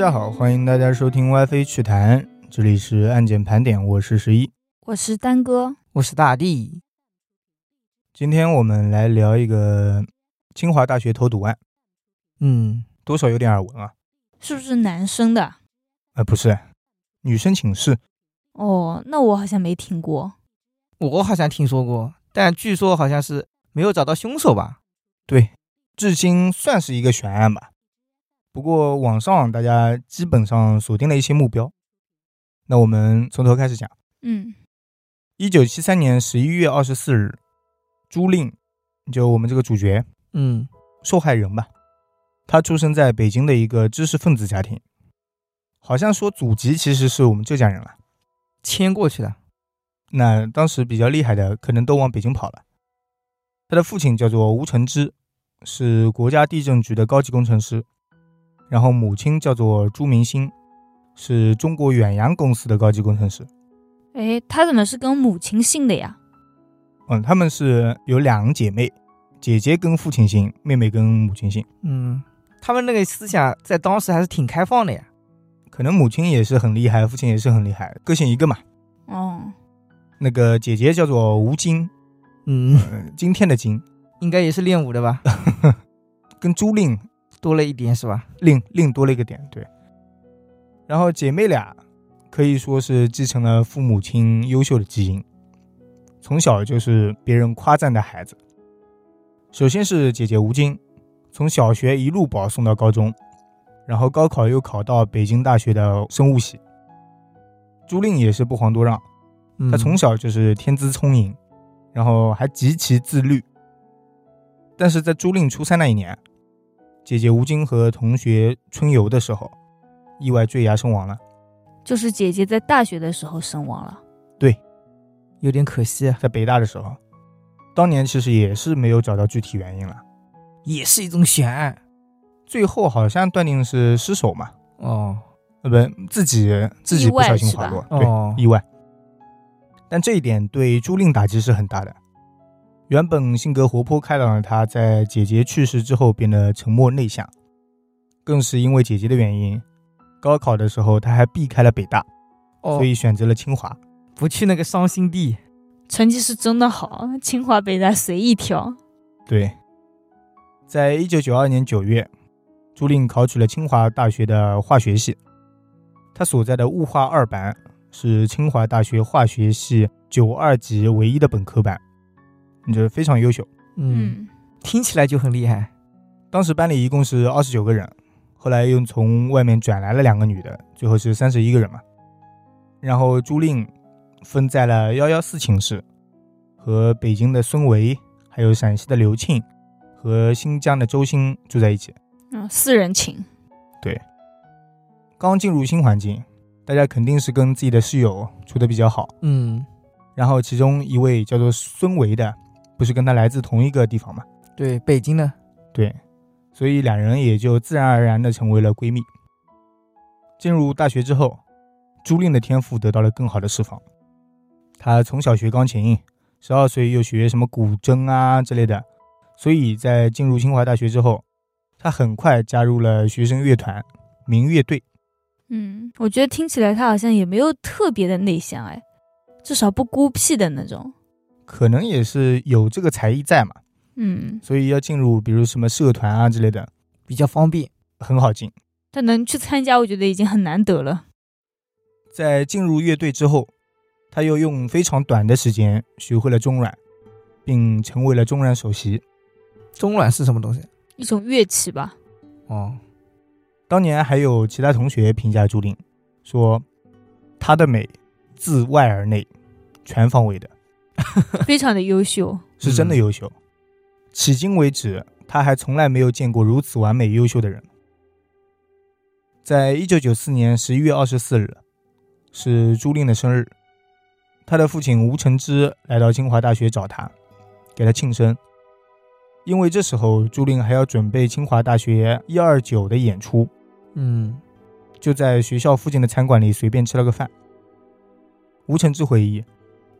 家好，欢迎大家收听 WiFi 趣谈，这里是案件盘点，我是十一。我是丹哥，我是大地。今天我们来聊一个清华大学投毒案，嗯，多少有点耳闻啊？是不是男生的？呃，不是，女生寝室。哦，那我好像没听过。我好像听说过，但据说好像是没有找到凶手吧？对，至今算是一个悬案吧。不过网上大家基本上锁定了一些目标。那我们从头开始讲。嗯，一九七三年十一月二十四日，朱令，就我们这个主角，嗯，受害人吧，他出生在北京的一个知识分子家庭，好像说祖籍其实是我们浙江人了，迁过去的。那当时比较厉害的可能都往北京跑了。他的父亲叫做吴承之，是国家地震局的高级工程师，然后母亲叫做朱明星，是中国远洋公司的高级工程师。哎，他怎么是跟母亲姓的呀？嗯，他们是有两姐妹，姐姐跟父亲姓，妹妹跟母亲姓。嗯，他们那个思想在当时还是挺开放的呀。可能母亲也是很厉害，父亲也是很厉害，各姓一个嘛。哦，那个姐姐叫做吴京，嗯，呃今天的今，应该也是练武的吧？跟朱令多了一点是吧？另另多了一个点，对。然后姐妹俩可以说是继承了父母亲优秀的基因，从小就是别人夸赞的孩子。首先是姐姐吴京，从小学一路保送到高中，然后高考又考到北京大学的生物系。朱令也是不遑多让，他从小就是天资聪颖，然后还极其自律。但是在朱令初三那一年，姐姐吴京和同学春游的时候，意外坠崖身亡了。就是姐姐在大学的时候身亡了。对有点可惜啊，在北大的时候，当年其实也是没有找到具体原因了。也是一种悬案最后好像断定是失手嘛，哦呃，不，自己自己不小心滑落，对，哦，意外。但这一点对朱令打击是很大的。原本性格活泼开朗的他，在姐姐去世之后变得沉默内向，更是因为姐姐的原因，高考的时候他还避开了北大，哦，所以选择了清华。不去那个伤心地。成绩是真的好，清华北大随意挑。对，在一九九二年九月，朱令考取了清华大学的化学系，他所在的物化二班是清华大学化学系九二级唯一的本科班，这非常优秀。嗯，听起来就很厉害。当时班里一共是二十九个人，后来又从外面转来了两个女的，最后是三十一个人嘛。然后朱令分在了幺幺四寝室，和北京的孙维，还有陕西的刘庆和新疆的周鑫住在一起。嗯，四人寝。对刚进入新环境，大家肯定是跟自己的室友处的比较好。嗯，然后其中一位叫做孙维的，不是跟他来自同一个地方吗？对，北京的。对，所以两人也就自然而然的成为了闺蜜。进入大学之后，朱令的天赋得到了更好的释放。她从小学钢琴，十二岁又学什么古筝啊之类的，所以在进入清华大学之后，她很快加入了学生乐团民乐队。嗯，我觉得听起来他好像也没有特别的内向，哎，至少不孤僻的那种。可能也是有这个才艺在嘛，嗯，所以要进入比如什么社团啊之类的，比较方便。很好进。他能去参加，我觉得已经很难得了。在进入乐队之后，他又用非常短的时间学会了中阮，并成为了中阮首席。中阮是什么东西？一种乐器吧。哦，当年还有其他同学评价朱令，说她的美自外而内，全方位的，非常的优秀。是真的优秀。迄今为止，他还从来没有见过如此完美优秀的人。在一九九四年十一月二十四日，是朱令的生日，他的父亲吴承之来到清华大学找他，给他庆生。因为这时候朱令还要准备清华大学一二九的演出，嗯，就在学校附近的餐馆里随便吃了个饭。吴承之回忆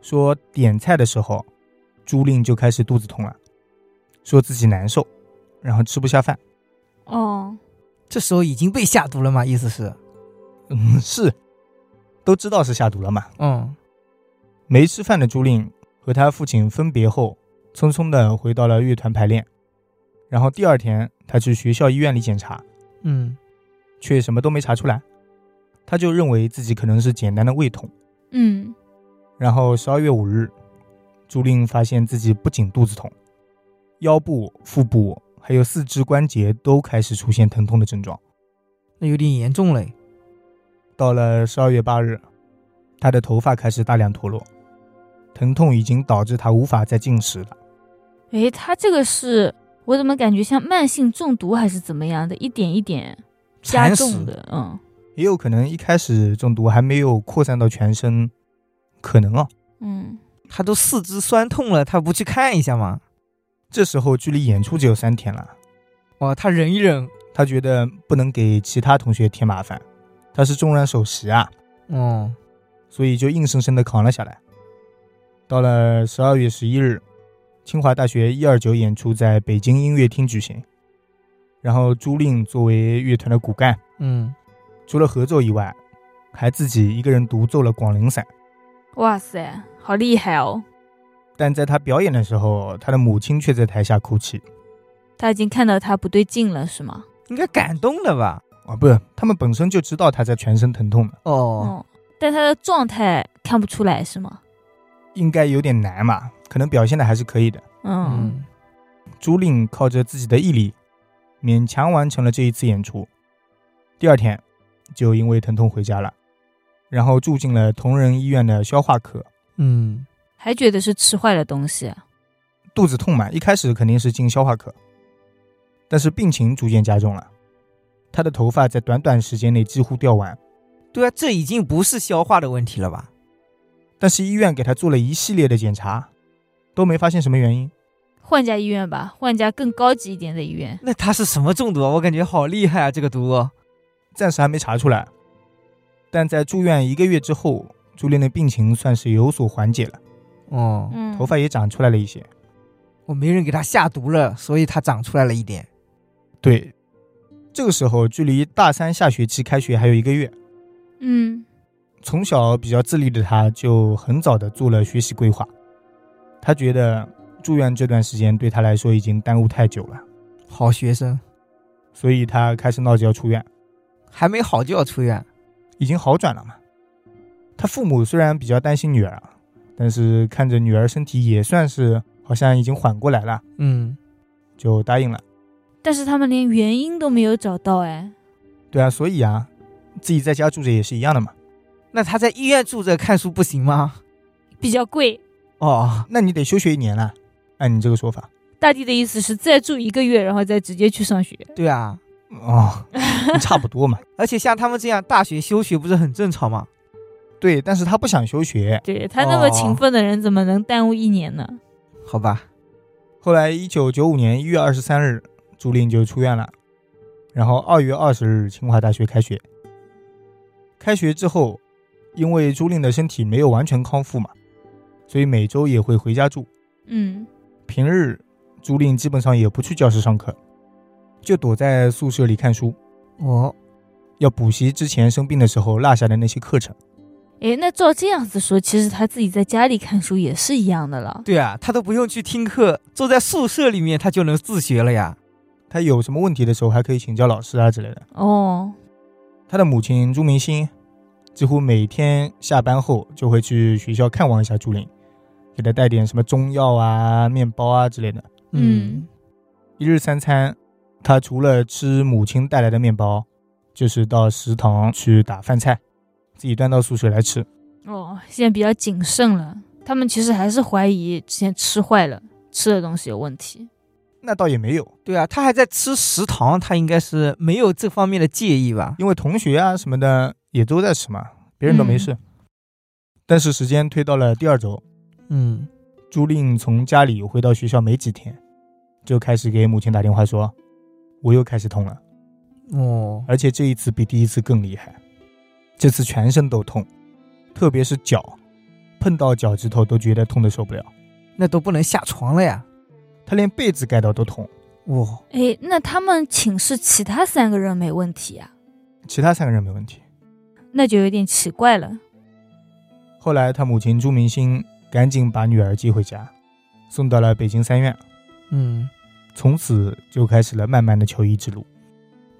说，点菜的时候，朱令就开始肚子痛了，说自己难受，然后吃不下饭。哦，这时候已经被下毒了吗？意思是，嗯，是，都知道是下毒了嘛。嗯没吃饭的朱令和他父亲分别后，匆匆的回到了乐团排练。然后第二天，他去学校医院里检查，嗯，却什么都没查出来。他就认为自己可能是简单的胃痛。嗯，然后十二月五日，朱令发现自己不仅肚子痛，腰部、腹部还有四肢关节都开始出现疼痛的症状。那有点严重嘞。到了十二月八日，他的头发开始大量脱落，疼痛已经导致他无法再进食了。诶，他这个是我怎么感觉像慢性中毒还是怎么样的，一点一点加重的，嗯也有可能一开始中毒还没有扩散到全身，可能啊。嗯，他都四肢酸痛了，他不去看一下吗？这时候距离演出只有三天了，哇，他忍一忍，他觉得不能给其他同学添麻烦，他是重任首席啊，哦，所以就硬生生的扛了下来。到了十二月十一日，清华大学一二九演出在北京音乐厅举行，然后朱令作为乐团的骨干，嗯，除了合奏以外，还自己一个人独奏了《广陵散》。哇塞，好厉害哦！但在他表演的时候，他的母亲却在台下哭泣。他已经看到他不对劲了，是吗？应该感动了吧？啊，不是，他们本身就知道他在全身疼痛的，哦，哦，但他的状态看不出来，是吗？应该有点难嘛，可能表现的还是可以的。嗯嗯，朱令靠着自己的毅力，勉强完成了这一次演出。第二天，就因为疼痛回家了，然后住进了同仁医院的消化科。嗯，还觉得是吃坏了东西，肚子痛嘛，一开始肯定是进消化科，但是病情逐渐加重了，他的头发在短短时间内几乎掉完。对啊，这已经不是消化的问题了吧？但是医院给他做了一系列的检查，都没发现什么原因。换家医院吧，换家更高级一点的医院。那他是什么中毒啊？我感觉好厉害啊，这个毒。暂时还没查出来，但在住院一个月之后，朱令的病情算是有所缓解了，哦，嗯，头发也长出来了一些。我没人给他下毒了，所以他长出来了一点。对，这个时候距离大三下学期开学还有一个月，嗯。从小比较自立的他，就很早的做了学习规划。他觉得住院这段时间对他来说已经耽误太久了，好学生，所以他开始闹着要出院，还没好就要出院。已经好转了嘛。他父母虽然比较担心女儿，但是看着女儿身体也算是好像已经缓过来了，嗯，就答应了。但是他们连原因都没有找到，哎，对啊，所以啊，自己在家住着也是一样的嘛。那他在医院住着看书不行吗？比较贵。哦，那你得休学一年了，按你这个说法。大弟的意思是再住一个月，然后再直接去上学。对啊，哦，差不多嘛。而且像他们这样大学休学不是很正常吗？对，但是他不想休学。对他那么哦勤奋的人，怎么能耽误一年呢？好吧，后来，一九九五年一月二十三日，朱令就出院了。然后二月二十日，清华大学开学。开学之后，因为朱令的身体没有完全康复嘛，所以每周也会回家住。嗯，平日，朱令基本上也不去教室上课，就躲在宿舍里看书，哦，要补习之前生病的时候落下的那些课程。诶，那照这样子说，其实他自己在家里看书也是一样的了。对啊，他都不用去听课，坐在宿舍里面他就能自学了呀。他有什么问题的时候，还可以请教老师啊之类的。哦，他的母亲朱明心，几乎每天下班后就会去学校看望一下朱琳，给他带点什么中药啊、面包啊之类的。嗯，一日三餐，他除了吃母亲带来的面包，就是到食堂去打饭菜，自己端到宿舍来吃。哦，现在比较谨慎了。他们其实还是怀疑之前吃坏了，吃的东西有问题。那倒也没有，对啊，他还在吃食堂，他应该是没有这方面的介意吧？因为同学啊什么的也都在吃嘛，别人都没事。但是时间推到了第二周，嗯，朱令从家里回到学校没几天，就开始给母亲打电话说：“我又开始痛了，哦，而且这一次比第一次更厉害，这次全身都痛，特别是脚，碰到脚趾头都觉得痛得受不了。那都不能下床了呀。他连被子盖到都痛，哇，哎，那他们寝室其他三个人没问题呀、其他三个人没问题。那就有点奇怪了。后来他母亲朱明星赶紧把女儿接回家，送到了北京三院，嗯从此就开始了漫漫的求医之路。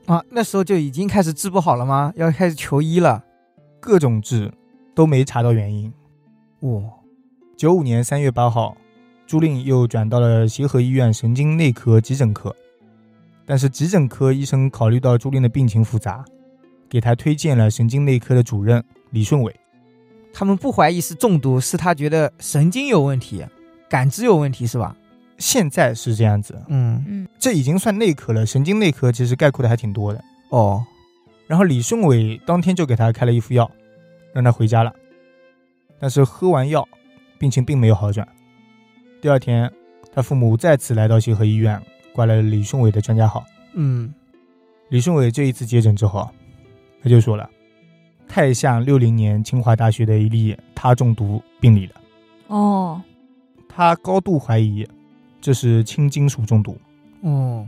啊，那时候就已经开始治不好了吗？要开始求医了。各种治都没查到原因。哇，九五年三月八号，朱令又转到了协和医院神经内科急诊科，但是急诊科医生考虑到朱令的病情复杂，给他推荐了神经内科的主任李顺伟。他们不怀疑是中毒，是他觉得神经有问题，感知有问题是吧？现在是这样子，嗯，嗯，这已经算内科了，神经内科其实概括的还挺多的。哦，然后李顺伟当天就给他开了一副药，让他回家了。但是喝完药，病情并没有好转。第二天，他父母再次来到协和医院，挂了李顺伟的专家号。嗯，李顺伟这一次接诊之后，他就说了，太像六零年清华大学的一例他中毒病例了。哦，他高度怀疑这是轻金属中毒，哦，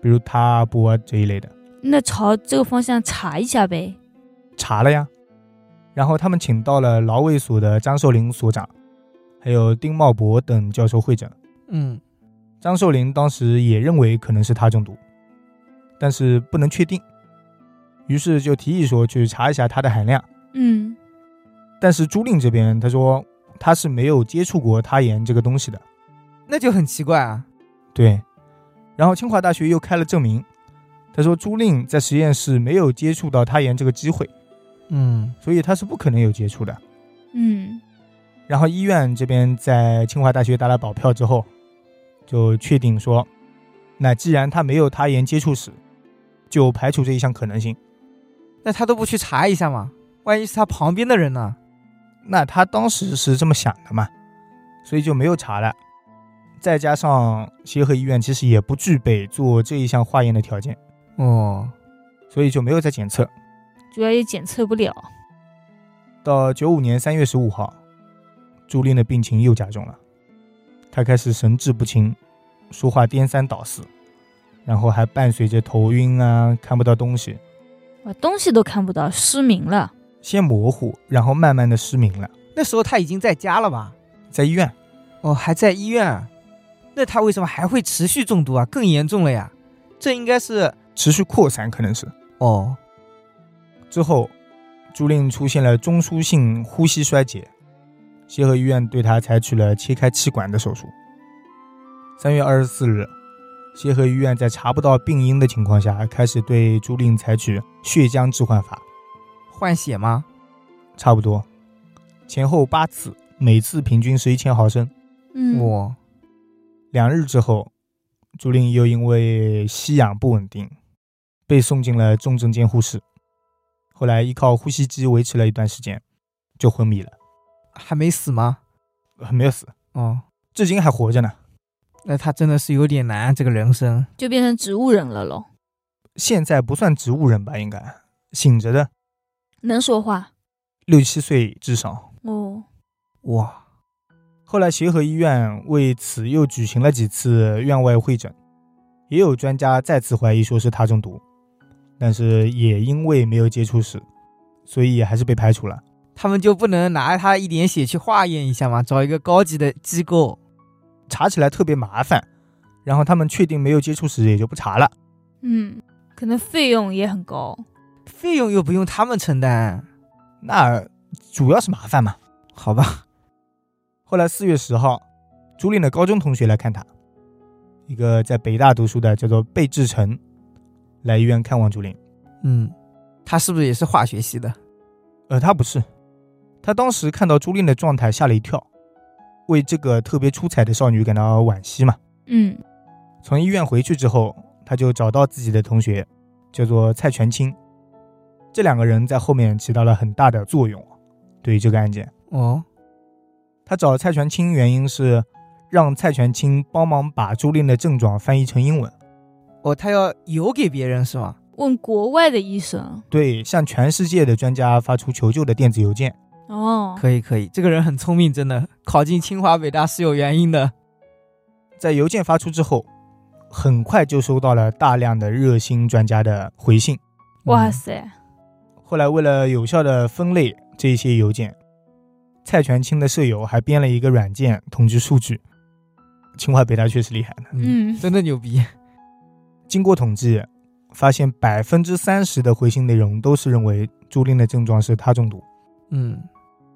比如他铂这一类的。那朝这个方向查一下呗。查了呀，然后他们请到了劳卫所的张寿林所长，还有丁茂博等教授会诊。嗯，张寿林当时也认为可能是他中毒，但是不能确定，于是就提议说去查一下它的含量。嗯，但是朱令这边他说他是没有接触过他盐这个东西的，那就很奇怪啊。对。然后清华大学又开了证明，他说朱令在实验室没有接触到他盐这个机会，嗯，所以他是不可能有接触的。嗯，然后医院这边在清华大学打了保票之后，就确定说，那既然他没有他盐接触史，就排除这一项可能性。那他都不去查一下吗？万一是他旁边的人呢？那他当时是这么想的嘛，所以就没有查了。再加上协和医院其实也不具备做这一项化验的条件，哦，所以就没有再检测。主要也检测不了。到九五年三月十五号，朱令的病情又加重了，他开始神志不清，说话颠三倒四，然后还伴随着头晕啊，看不到东西，啊，东西都看不到，失明了。先模糊，然后慢慢的失明了。那时候他已经在家了吧？在医院，哦，还在医院啊。那他为什么还会持续中毒啊？更严重了呀！这应该是持续扩散，可能是哦，之后，朱令出现了中枢性呼吸衰竭，协和医院对他采取了切开气管的手术。三月二十四日，协和医院在查不到病因的情况下，开始对朱令采取血浆置换法，换血吗？差不多前后八次，每次平均是一千毫升。嗯，哇，两日之后，朱令又因为吸氧不稳定，被送进了重症监护室。后来依靠呼吸机维持了一段时间，就昏迷了，还没死吗？还没有死，哦，至今还活着呢。那他真的是有点难，这个人生。就变成植物人了咯。现在不算植物人吧？应该醒着的，能说话六七岁至少。哦。哇，后来协和医院为此又举行了几次院外会诊，也有专家再次怀疑说是他中毒，但是也因为没有接触史，所以还是被排除了。他们就不能拿他一点血去化验一下吗？找一个高级的机构。查起来特别麻烦，然后他们确定没有接触史，也就不查了。嗯，可能费用也很高。费用又不用他们承担，那主要是麻烦嘛。好吧？后来四月十号，朱令的高中同学来看他，一个在北大读书的叫做贝志成，来医院看望朱令。嗯，他是不是也是化学系的？呃，他不是，他当时看到朱令的状态吓了一跳，为这个特别出彩的少女感到惋惜嘛。嗯，从医院回去之后，他就找到自己的同学，叫做蔡全清，这两个人在后面起到了很大的作用，对于这个案件。哦，他找蔡全清原因是让蔡全清帮忙把朱令的症状翻译成英文，哦，他要邮给别人是吗？问国外的医生。对，向全世界的专家发出求救的电子邮件。哦，可以可以，这个人很聪明，真的考进清华北大是有原因的。在邮件发出之后，很快就收到了大量的热心专家的回信。哇塞，后来为了有效的分类这些邮件，蔡全清的舍友还编了一个软件统计数据。清华北大确实厉害的。嗯，真的牛逼。经过统计，发现百分之三十的回信内容都是认为朱令的症状是他中毒。嗯，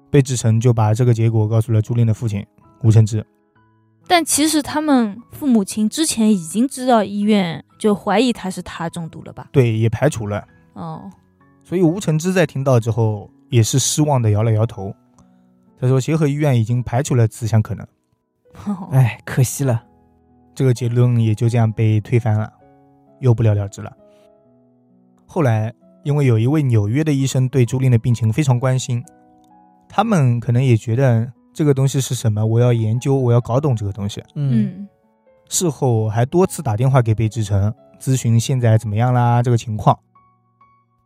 贝志成就把这个结果告诉了朱令的父亲吴承之。但其实他们父母亲之前已经知道医院就怀疑他是他中毒了吧？对，也排除了。哦，所以吴承之在听到之后也是失望的摇了摇头。他说：“协和医院已经排除了此项可能。”哎，可惜了。这个结论也就这样被推翻了，又不了了之了。后来，因为有一位纽约的医生对朱令的病情非常关心，他们可能也觉得这个东西是什么，我要研究，我要搞懂这个东西。嗯嗯事后还多次打电话给贝志成咨询现在怎么样啦这个情况。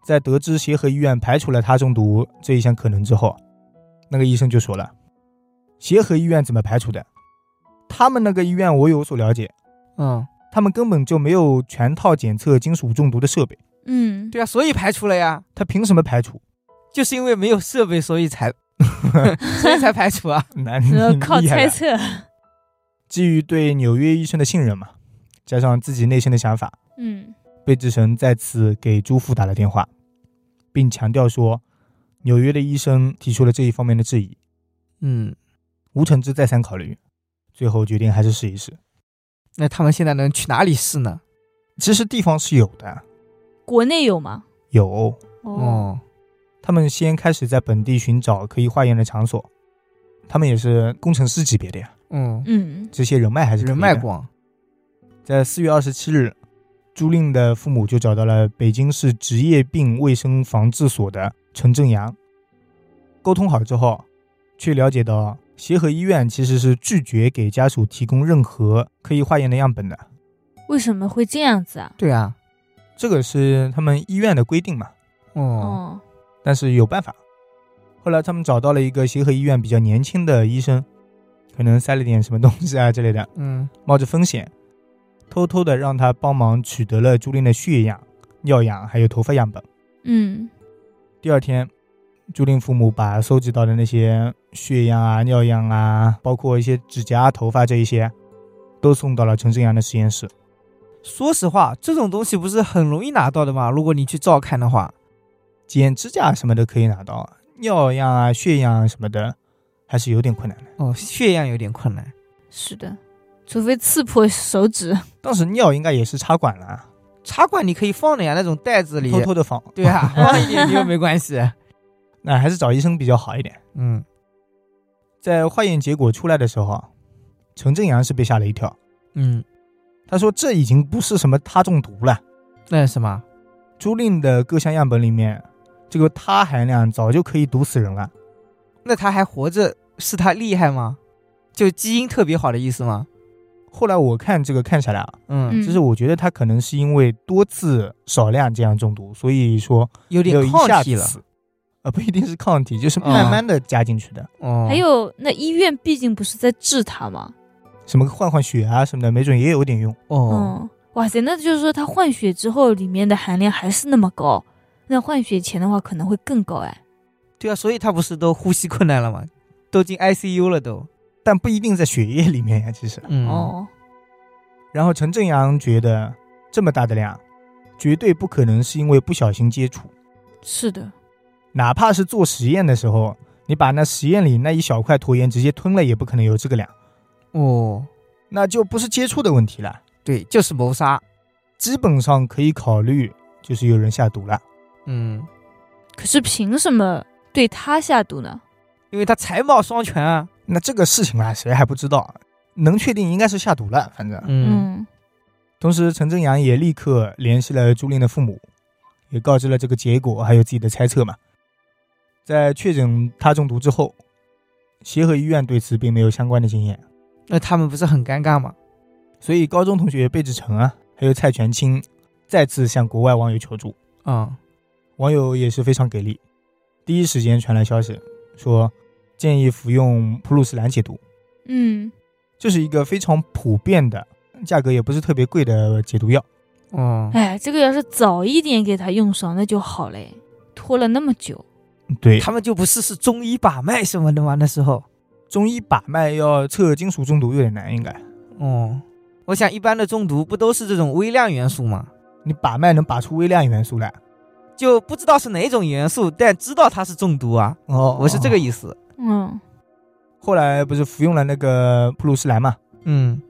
在得知协和医院排除了他中毒这一项可能之后，那个医生就说了：“协和医院怎么排除的？他们那个医院我有所了解，嗯，他们根本就没有全套检测金属中毒的设备，嗯，对啊，所以排除了呀，他凭什么排除？就是因为没有设备，所以才 所以才排除啊。那 呃靠猜测，基于对纽约医生的信任嘛，加上自己内心的想法，嗯。贝志成再次给朱父打了电话，并强调说，纽约的医生提出了这一方面的质疑。嗯，吴承志再三考虑，最后决定还是试一试。那他们现在能去哪里试呢？其实地方是有的，国内有吗？有。哦，哦，他们先开始在本地寻找可以化验的场所，他们也是工程师级别的呀，嗯，嗯这些人脉还是人脉。广。在四月二十七日，朱令的父母就找到了北京市职业病卫生防治所的陈正阳。沟通好之后，却了解到协和医院其实是拒绝给家属提供任何可以化验的样本的，为什么会这样子啊？对啊。这个是他们医院的规定嘛。哦，哦，但是有办法。后来他们找到了一个协和医院比较年轻的医生，可能塞了点什么东西啊之类的，嗯，冒着风险，偷偷的让他帮忙取得了朱琳的血样、尿样还有头发样本。嗯第二天，朱令父母把收集到的那些血样啊、尿样啊，包括一些指甲、头发这一些，都送到了陈正阳的实验室。说实话，这种东西不是很容易拿到的吗？如果你去照看的话，剪指甲什么的可以拿到，尿样啊、血样啊什么的，还是有点困难的。哦，血样有点困难。是的，除非刺破手指。当时尿应该也是插管了，插管你可以放的呀，那种袋子里。偷偷的放。对啊，放一点又没关系。那还是找医生比较好一点。嗯，在化验结果出来的时候啊，陈正阳是被吓了一跳。嗯，他说：“这已经不是什么他中毒了，那是什么？朱令的各项样本里面，这个他含量早就可以毒死人了。那他还活着，是他厉害吗？就基因特别好的意思吗？后来我看这个看下来啊，嗯，嗯就是我觉得他可能是因为多次少量这样中毒，所以说有点抗体了。子，呃，不一定是抗体，就是慢慢的加进去的。哦，还有，那医院毕竟不是在治他吗？什么换换血啊什么的，没准也有点用。哦，嗯，哇塞，那就是说他换血之后里面的含量还是那么高，那换血前的话可能会更高哎。对啊，所以他不是都呼吸困难了吗？都进 ICU 了都。但不一定在血液里面呀，其实。嗯，哦，然后陈正阳觉得这么大的量，绝对不可能是因为不小心接触，是的，哪怕是做实验的时候，你把那实验里那一小块坨盐直接吞了，也不可能有这个量，哦，那就不是接触的问题了，对，就是谋杀。基本上可以考虑就是有人下毒了。嗯，可是凭什么对他下毒呢？因为他才貌双全啊。那这个事情啊，谁还不知道？能确定应该是下毒了，反正。嗯嗯同时，陈正阳也立刻联系了朱令的父母，也告知了这个结果，还有自己的猜测嘛。在确诊他中毒之后，协和医院对此并没有相关的经验，那他们不是很尴尬吗？所以高中同学贝志成啊，还有蔡全清再次向国外网友求助，啊、网友也是非常给力，第一时间传来消息说建议服用普鲁士蓝解毒，嗯这是一个非常普遍的价格也不是特别贵的解毒药。哦，哎，这个要是早一点给他用上，那就好嘞。拖了那么久，对，他们就不试试中医把脉什么的吗？那时候，中医把脉要测金属中毒有点难，应该哦，我想一般的中毒不都是这种微量元素吗？你把脉能把出微量元素来。就不知道是哪种元素，但知道它是中毒啊。哦，我是这个。意思。嗯，后来不是服用了那个普鲁士蓝嘛，嗯，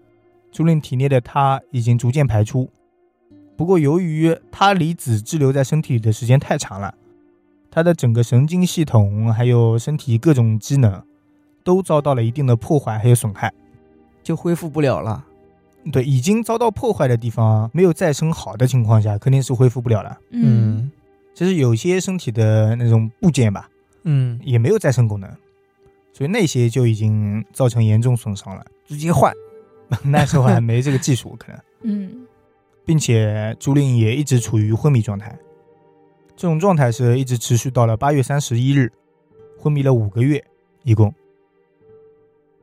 朱令体内的它已经逐渐排出，不过由于它离子滞留在身体里的时间太长了，它的整个神经系统还有身体各种机能都遭到了一定的破坏还有损害。就恢复不了了。对，已经遭到破坏的地方没有再生好的情况下，肯定是恢复不了了。嗯，其实有些身体的那种部件吧，嗯，也没有再生功能，所以那些就已经造成严重损伤了。直接换。那时候还没这个技术，可能。嗯，并且朱令也一直处于昏迷状态，这种状态是一直持续到了八月三十一日，昏迷了五个月，一共。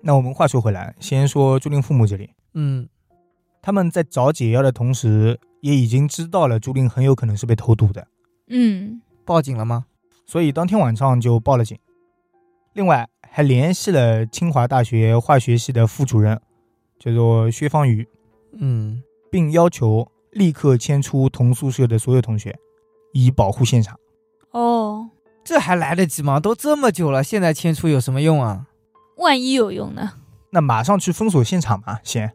那我们话说回来，先说朱令父母这里，嗯，他们在找解药的同时，也已经知道了朱令很有可能是被投毒的，嗯，报警了吗？所以当天晚上就报了警。另外还联系了清华大学化学系的副主任，叫做薛方瑜，嗯，并要求立刻迁出同宿舍的所有同学，以保护现场。哦，这还来得及吗？都这么久了，现在迁出有什么用啊？万一有用呢？那马上去封锁现场嘛，先。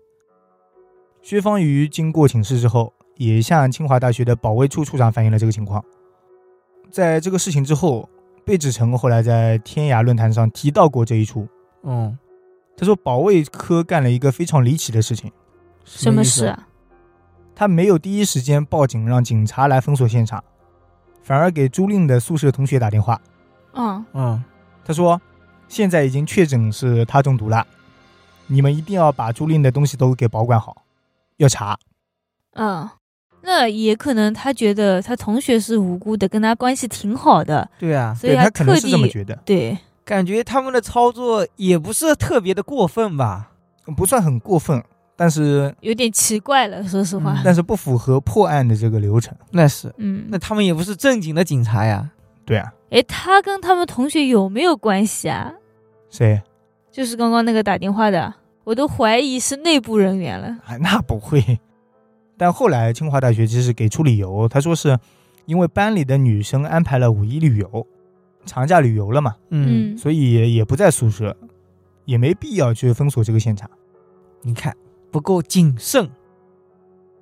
薛方瑜经过请示之后，也向清华大学的保卫处处长反映了这个情况。在这个事情之后，贝志成后来在天涯论坛上提到过这一出。嗯，他说，保卫科干了一个非常离奇的事情，什么？事啊？他没有第一时间报警让警察来封锁现场，反而给朱令的宿舍同学打电话。嗯，嗯，他说，现在已经确诊是他中毒了，你们一定要把朱令的东西都给保管好，要查。嗯，那也可能他觉得他同学是无辜的，跟他关系挺好的，对啊，所以他对他可能特地是这么觉得，对，感觉他们的操作也不是特别的过分吧？不算很过分，但是有点奇怪了，说实话。但是不符合破案的这个流程。那是，嗯，那他们也不是正经的警察呀。对啊，哎，他跟他们同学有没有关系啊？谁？就是刚刚那个打电话的，我都怀疑是内部人员了。哎，那不会。但后来清华大学其实给出理由，他说是因为班里的女生安排了五一旅游，长假旅游了嘛，嗯，所以也也不在宿舍，也没必要去封锁这个现场。你看不够谨慎。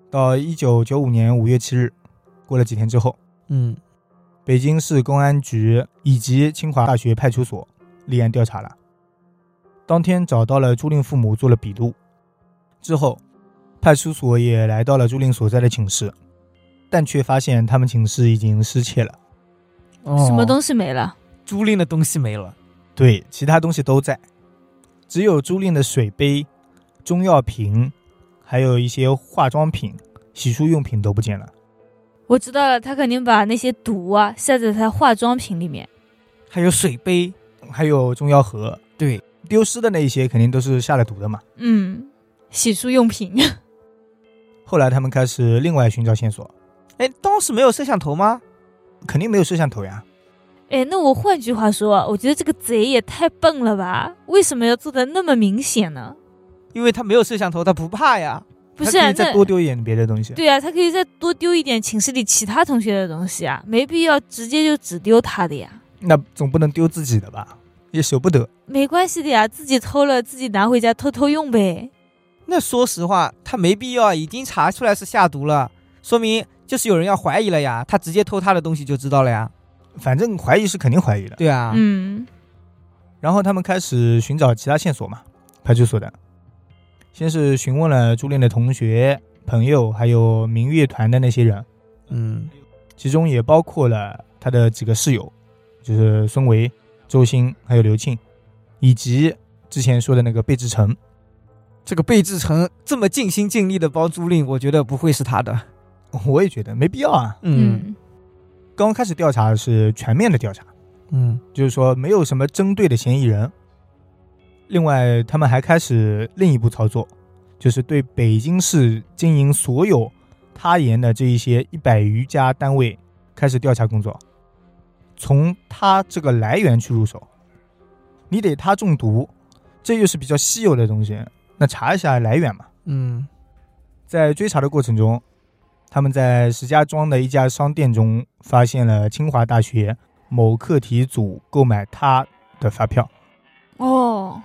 到一九九五年五月七日，过了几天之后，嗯，北京市公安局以及清华大学派出所立案调查了。当天找到了朱令父母做了笔录，之后，派出所也来到了朱令所在的寝室，但却发现他们寝室已经失窃了。哦什么东西没了？朱令的东西没了？对，其他东西都在，只有朱令的水杯、中药瓶，还有一些化妆品、洗漱用品都不见了。我知道了，他肯定把那些毒啊下在他化妆品里面。还有水杯？还有中药盒，对，丢失的那些肯定都是下了毒的嘛。嗯，洗漱用品。后来他们开始另外寻找线索，哎，当时没有摄像头吗？肯定没有摄像头呀。哎，那我换句话说，我觉得这个贼也太笨了吧？为什么要做的那么明显呢？因为他没有摄像头，他不怕呀。不是、啊，可以再多丢一点别的东西。对啊，他可以再多丢一点寝室里其他同学的东西啊，没必要直接就只丢他的呀。那总不能丢自己的吧？也舍不得。没关系的呀，自己偷了自己拿回家偷偷用呗。那说实话，他没必要，已经查出来是下毒了，说明就是有人要怀疑了呀。他直接偷他的东西就知道了呀。反正怀疑是肯定怀疑的。对啊，嗯然后他们开始寻找其他线索嘛，派出所的。先是询问了朱令的同学、朋友，还有民乐团的那些人，嗯，其中也包括了他的几个室友，就是孙维、周鑫还有刘庆，以及之前说的那个贝志成。这个贝志成这么尽心尽力的包租赁，我觉得不会是他的。我也觉得没必要啊。嗯刚开始调查是全面的调查，嗯就是说没有什么针对的嫌疑人。另外，他们还开始另一步操作，就是对北京市经营所有他盐的这一些一百余家单位开始调查工作，从他这个来源去入手。你得他中毒，这又是比较稀有的东西，那查一下来源嘛。嗯在追查的过程中，他们在石家庄的一家商店中发现了清华大学某课题组购买他的发票。哦，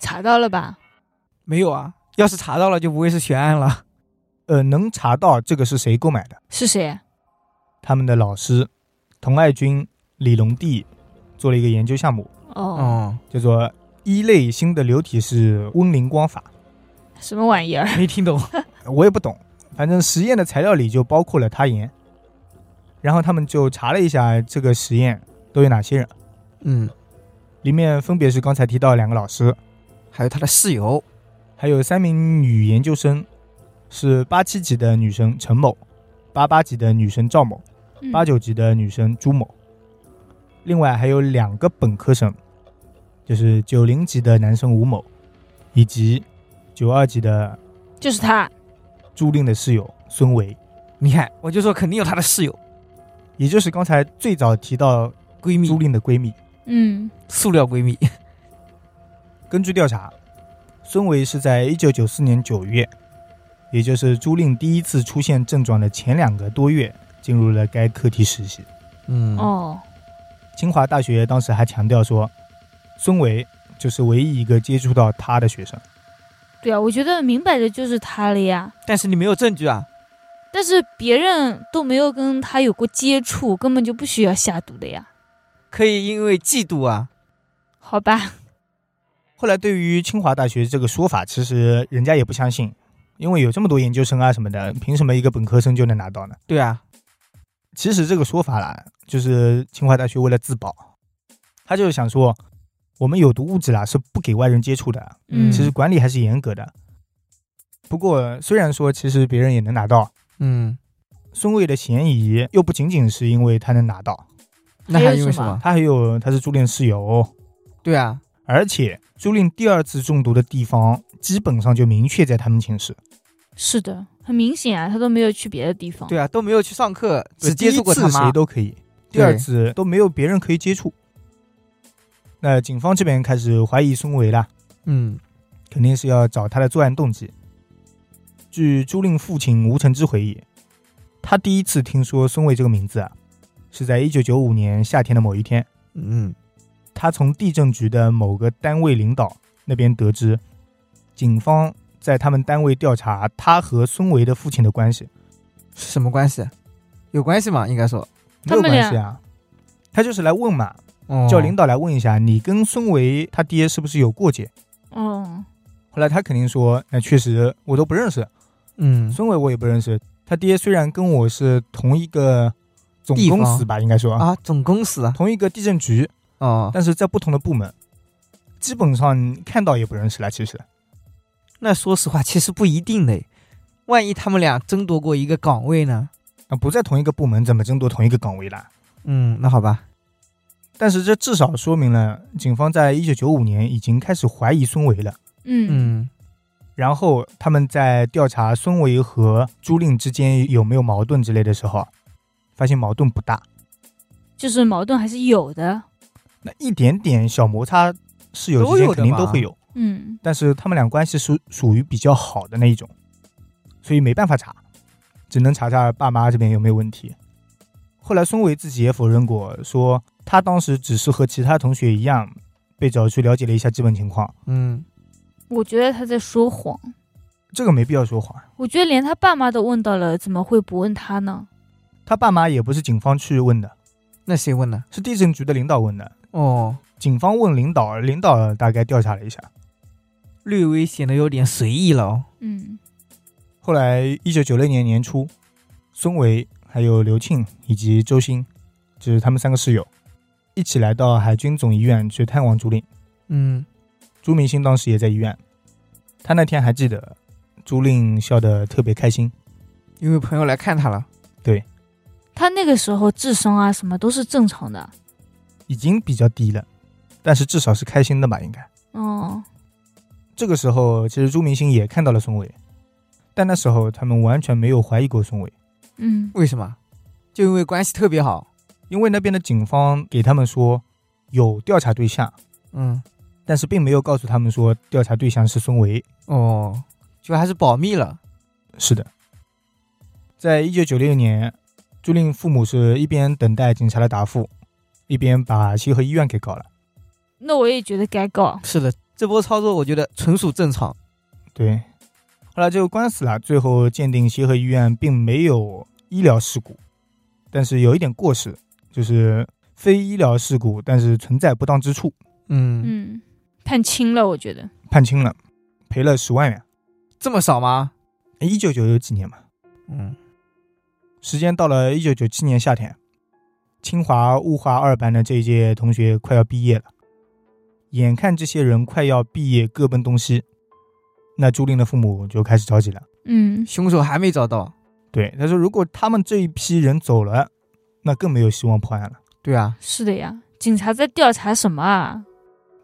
查到了吧？没有啊，要是查到了就不会是悬案了。呃，能查到这个是谁购买的？是谁？他们的老师童爱军、李龙弟做了一个研究项目，哦，哦，叫做一类新的流体式温灵光法。什么玩意儿？没听懂。我也不懂，反正实验的材料里就包括了他盐。然后他们就查了一下这个实验都有哪些人，嗯，里面分别是刚才提到两个老师，还有他的室友。还有三名女研究生，是八七级的女生陈某，八八级的女生赵某，嗯八九级的女生朱某。另外还有两个本科生，就是九零级的男生吴某，以及九二级的就是他。朱令的室友孙维，你看，我就说肯定有他的室友、也就是刚才最早提到闺蜜朱、令的闺蜜。嗯，塑料闺蜜。根据调查，孙维是在一九九四年九月，也就是朱令第一次出现症状的前两个多月，进入了该课题实习。嗯，哦，清华大学当时还强调说，孙维就是唯一一个接触到他的学生。对啊，我觉得明摆着就是他了呀。但是你没有证据啊。但是别人都没有跟他有过接触，根本就不需要下毒的呀。可以因为嫉妒啊。好吧，后来对于清华大学这个说法，其实人家也不相信，因为有这么多研究生啊什么的，凭什么一个本科生就能拿到呢？对啊，其实这个说法啦，就是清华大学为了自保，他就是想说，我们有毒物质啦是不给外人接触的，嗯，其实管理还是严格的。不过虽然说其实别人也能拿到，嗯，孙卫的嫌疑又不仅仅是因为他能拿到，那还有什么还因为什么？他还有他是朱令室友，对啊，而且朱令第二次中毒的地方基本上就明确在他们寝室，是的，很明显啊，他都没有去别的地方。对啊，都没有去上课，只接触过他次妈谁。都可以，第二次都没有别人可以接触。那警方这边开始怀疑孙维了，嗯肯定是要找他的作案动机。据朱令父亲吴承之回忆，他第一次听说孙伟这个名字啊，是在一九九五年夏天的某一天，嗯，他从地震局的某个单位领导那边得知，警方在他们单位调查他和孙维的父亲的关系，是什么关系？有关系吗？应该说，没有关系啊。他就是来问嘛，哦叫领导来问一下，你跟孙维他爹是不是有过节？嗯，后来他肯定说，那确实我都不认识，嗯，孙维我也不认识。他爹虽然跟我是同一个总公司吧，应该说啊，总公司啊，同一个地震局，哦，但是在不同的部门，基本上看到也不认识了。其实，那说实话，其实不一定的。万一他们俩争夺过一个岗位呢？啊，不在同一个部门，怎么争夺同一个岗位啦？嗯，那好吧，但是这至少说明了警方在一九九五年已经开始怀疑孙维了。嗯嗯然后他们在调查孙维和朱令之间有没有矛盾之类的时候，发现矛盾不大，就是矛盾还是有的。那一点点小摩擦室友之都有的间肯定都嘛会有，嗯，但是他们俩关系属属于比较好的那一种，所以没办法查，只能查查爸妈这边有没有问题。后来孙维自己也否认过，说他当时只是和其他同学一样，被找去了解了一下基本情况，嗯，我觉得他在说谎。这个没必要说谎。我觉得连他爸妈都问到了，怎么会不问他呢？他爸妈也不是警方去问的，那谁问的？是地震局的领导问的。哦，警方问领导，领导大概调查了一下。略微显得有点随意了哦。嗯后来，一九九六年年初，孙维、还有刘庆以及周鑫，就是他们三个室友，一起来到海军总医院去探望朱令。嗯，朱明星当时也在医院，他那天还记得，朱令笑得特别开心。因为朋友来看他了。对他那个时候智商啊什么都是正常的。已经比较低了，但是至少是开心的吧？应该。哦，这个时候，其实朱明星也看到了孙伟，但那时候他们完全没有怀疑过孙伟，嗯，为什么？就因为关系特别好。因为那边的警方给他们说有调查对象，嗯，但是并没有告诉他们说调查对象是孙维。哦，就还是保密了。是的，在一九九六年，朱令父母是一边等待警察的答复，一边把协和医院给搞了。那我也觉得该告。是的，这波操作我觉得纯属正常。对，后来这个官司了，最后鉴定协和医院并没有医疗事故，但是有一点过失，就是非医疗事故，但是存在不当之处，嗯，嗯，判轻了，我觉得。判轻了，赔了十万元。这么少吗？一九九几年嘛，嗯，时间到了一九九七年夏天，清华物化二班的这一届同学快要毕业了，眼看这些人快要毕业各奔东西，那朱令的父母就开始着急了。嗯，凶手还没找到。对，他说如果他们这一批人走了，那更没有希望破案了。对啊，是的呀。警察在调查什么啊？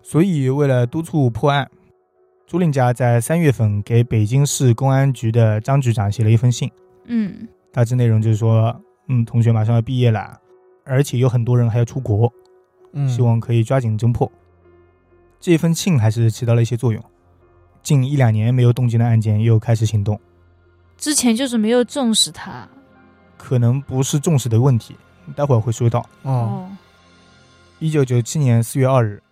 所以为了督促破案，朱令家在三月份给北京市公安局的张局长写了一封信。嗯大致内容就是说，嗯，同学马上要毕业了，而且有很多人还要出国，嗯，希望可以抓紧侦破。这封信还是起到了一些作用，近一两年没有动静的案件又开始行动，之前就是没有重视他。可能不是重视的问题，待会儿会说到。哦，一九九七年四月二日，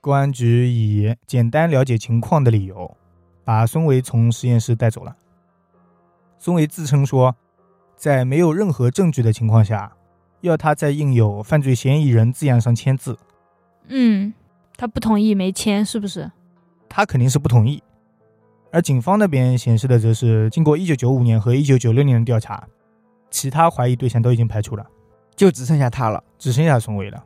公安局以简单了解情况的理由，把孙维从实验室带走了。孙维自称说，在没有任何证据的情况下，要他在印有“犯罪嫌疑人”字样上签字，嗯，他不同意没签，是不是？他肯定是不同意。而警方那边显示的则是，经过1995年和1996年的调查，其他怀疑对象都已经排除了，就只剩下他了。只剩下孙伟了。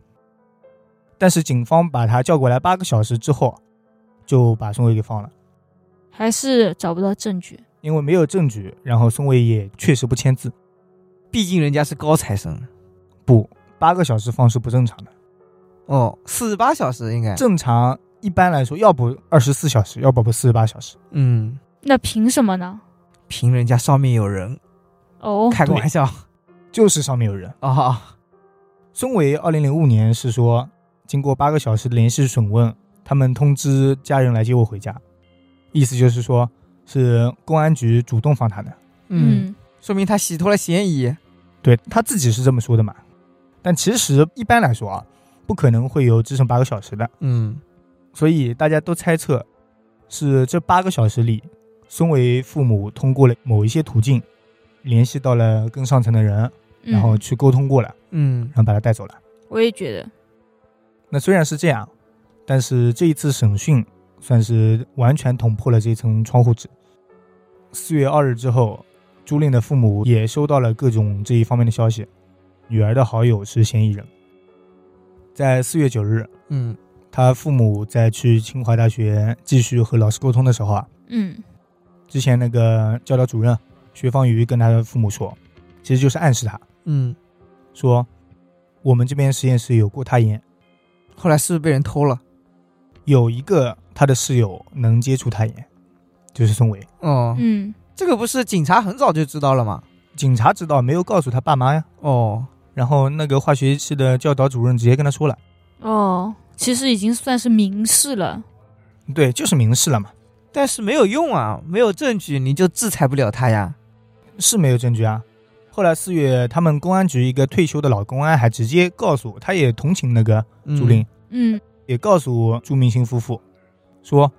但是警方把他叫过来八个小时之后，就把孙伟给放了，还是找不到证据？因为没有证据，然后孙伟也确实不签字。毕竟人家是高材生。不，八个小时放是不正常的，哦，四十八小时应该。正常一般来说，要不二十四小时，要不不四十八小时。嗯，那凭什么呢？凭人家上面有人。哦，开个玩笑。就是上面有人。啊，孙伟二零零五年是说，经过八个小时的连续审问，他们通知家人来接我回家，意思就是说是公安局主动放他的。嗯，，说明他洗脱了嫌疑。对他自己是这么说的嘛？但其实一般来说啊，不可能会有只剩八个小时的，嗯，所以大家都猜测是这八个小时里，孙维父母通过了某一些途径联系到了更上层的人，嗯然后去沟通过了，嗯然后把他带走了。我也觉得，那虽然是这样，但是这一次审讯算是完全捅破了这层窗户纸。四月二日之后，朱令的父母也收到了各种这一方面的消息，女儿的好友是嫌疑人。在四月九日，嗯他父母在去清华大学继续和老师沟通的时候啊，嗯之前那个教导主任薛方瑜跟他的父母说，其实就是暗示他嗯，说，我们这边实验室有过他盐，后来是不是被人偷了？有一个他的室友能接触他盐，就是孙伟。哦，嗯，这个不是警察很早就知道了吗？警察知道没有告诉他爸妈呀，哦，然后那个化学系的教导主任直接跟他说了，哦，其实已经算是明示了。对，就是明示了嘛，但是没有用啊，没有证据你就制裁不了他呀。是没有证据啊。后来四月，他们公安局一个退休的老公安还直接告诉，他也同情那个朱令，嗯。也告诉朱明星夫妇，说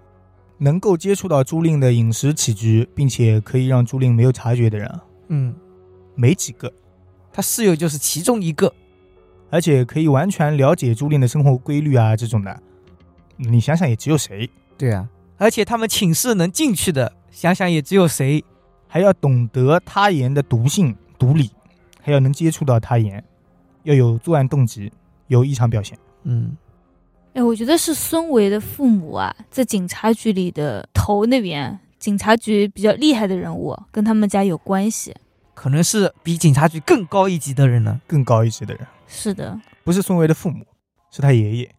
能够接触到朱令的饮食起居，并且可以让朱令没有察觉的人啊嗯，没几个，他室友就是其中一个。而且可以完全了解朱令的生活规律啊这种的，你想想也只有谁，对啊，而且他们寝室能进去的，想想也只有谁。还要懂得他言的毒性毒理，还要能接触到他人，要有作案动机，有异常表现。嗯，哎，我觉得是孙维的父母啊，在警察局里的头那边，警察局比较厉害的人物，跟他们家有关系。可能是比警察局更高一级的人呢。更高一级的人，是的，不是孙维的父母，是他爷爷，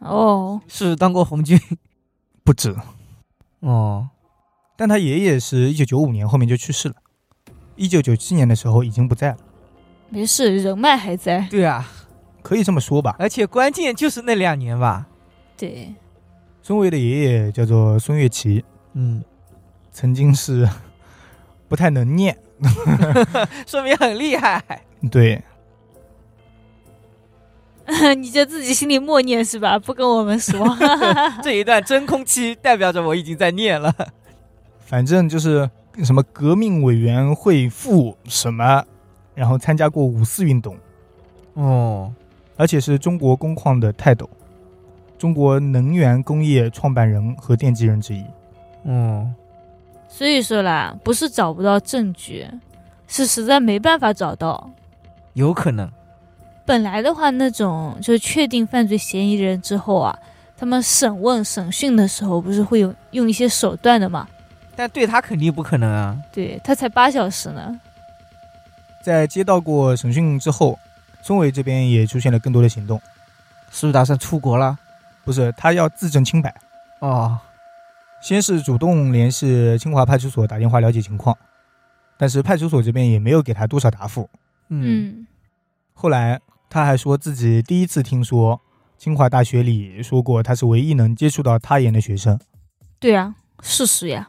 哦，是当过红军。不止。哦，但他爷爷是一九九五年后面就去世了，一九九七年的时候已经不在了，没事，人脉还在。对啊，可以这么说吧。而且关键就是那两年吧。对，孙维的爷爷叫做孙岳奇，嗯，曾经是 不太能念，说明很厉害。对，你就自己心里默念是吧？不跟我们说。这一段真空期代表着我已经在念了。反正就是什么革命委员会副什么，然后参加过五四运动，哦，而且是中国工矿的泰斗，中国能源工业创办人和奠基人之一。哦，所以说啦，不是找不到证据，是实在没办法找到。有可能。本来的话，那种就是确定犯罪嫌疑人之后啊，他们审问、审讯的时候，不是会有用一些手段的嘛？但对他肯定不可能啊。对他才八小时呢。在接到过审讯之后，孙伟这边也出现了更多的行动，是不是打算出国了？不是他要自证清白，哦，先是主动联系清华派出所打电话了解情况，但是派出所这边也没有给他多少答复。嗯，嗯，后来他还说自己第一次听说清华大学里说过他是唯一能接触到他研的学生，对啊，事实呀。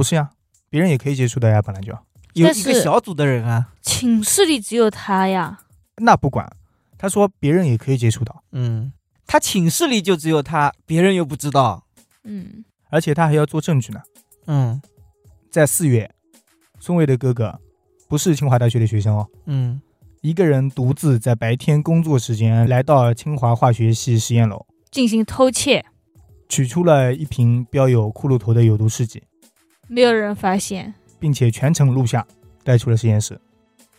不是呀，别人也可以接触的呀，本来就。有但一个小组的人啊。寝室里只有他呀。那不管，他说别人也可以接触到，嗯，他寝室里就只有他，别人又不知道。嗯，而且他还要做证据呢。嗯在四月，孙伟的哥哥不是清华大学的学生哦，嗯，一个人独自在白天工作时间来到清华化学系实验楼，进行偷窃，取出了一瓶标有骷髅头的有毒试剂，没有人发现。并且全程录像，带出了实验室。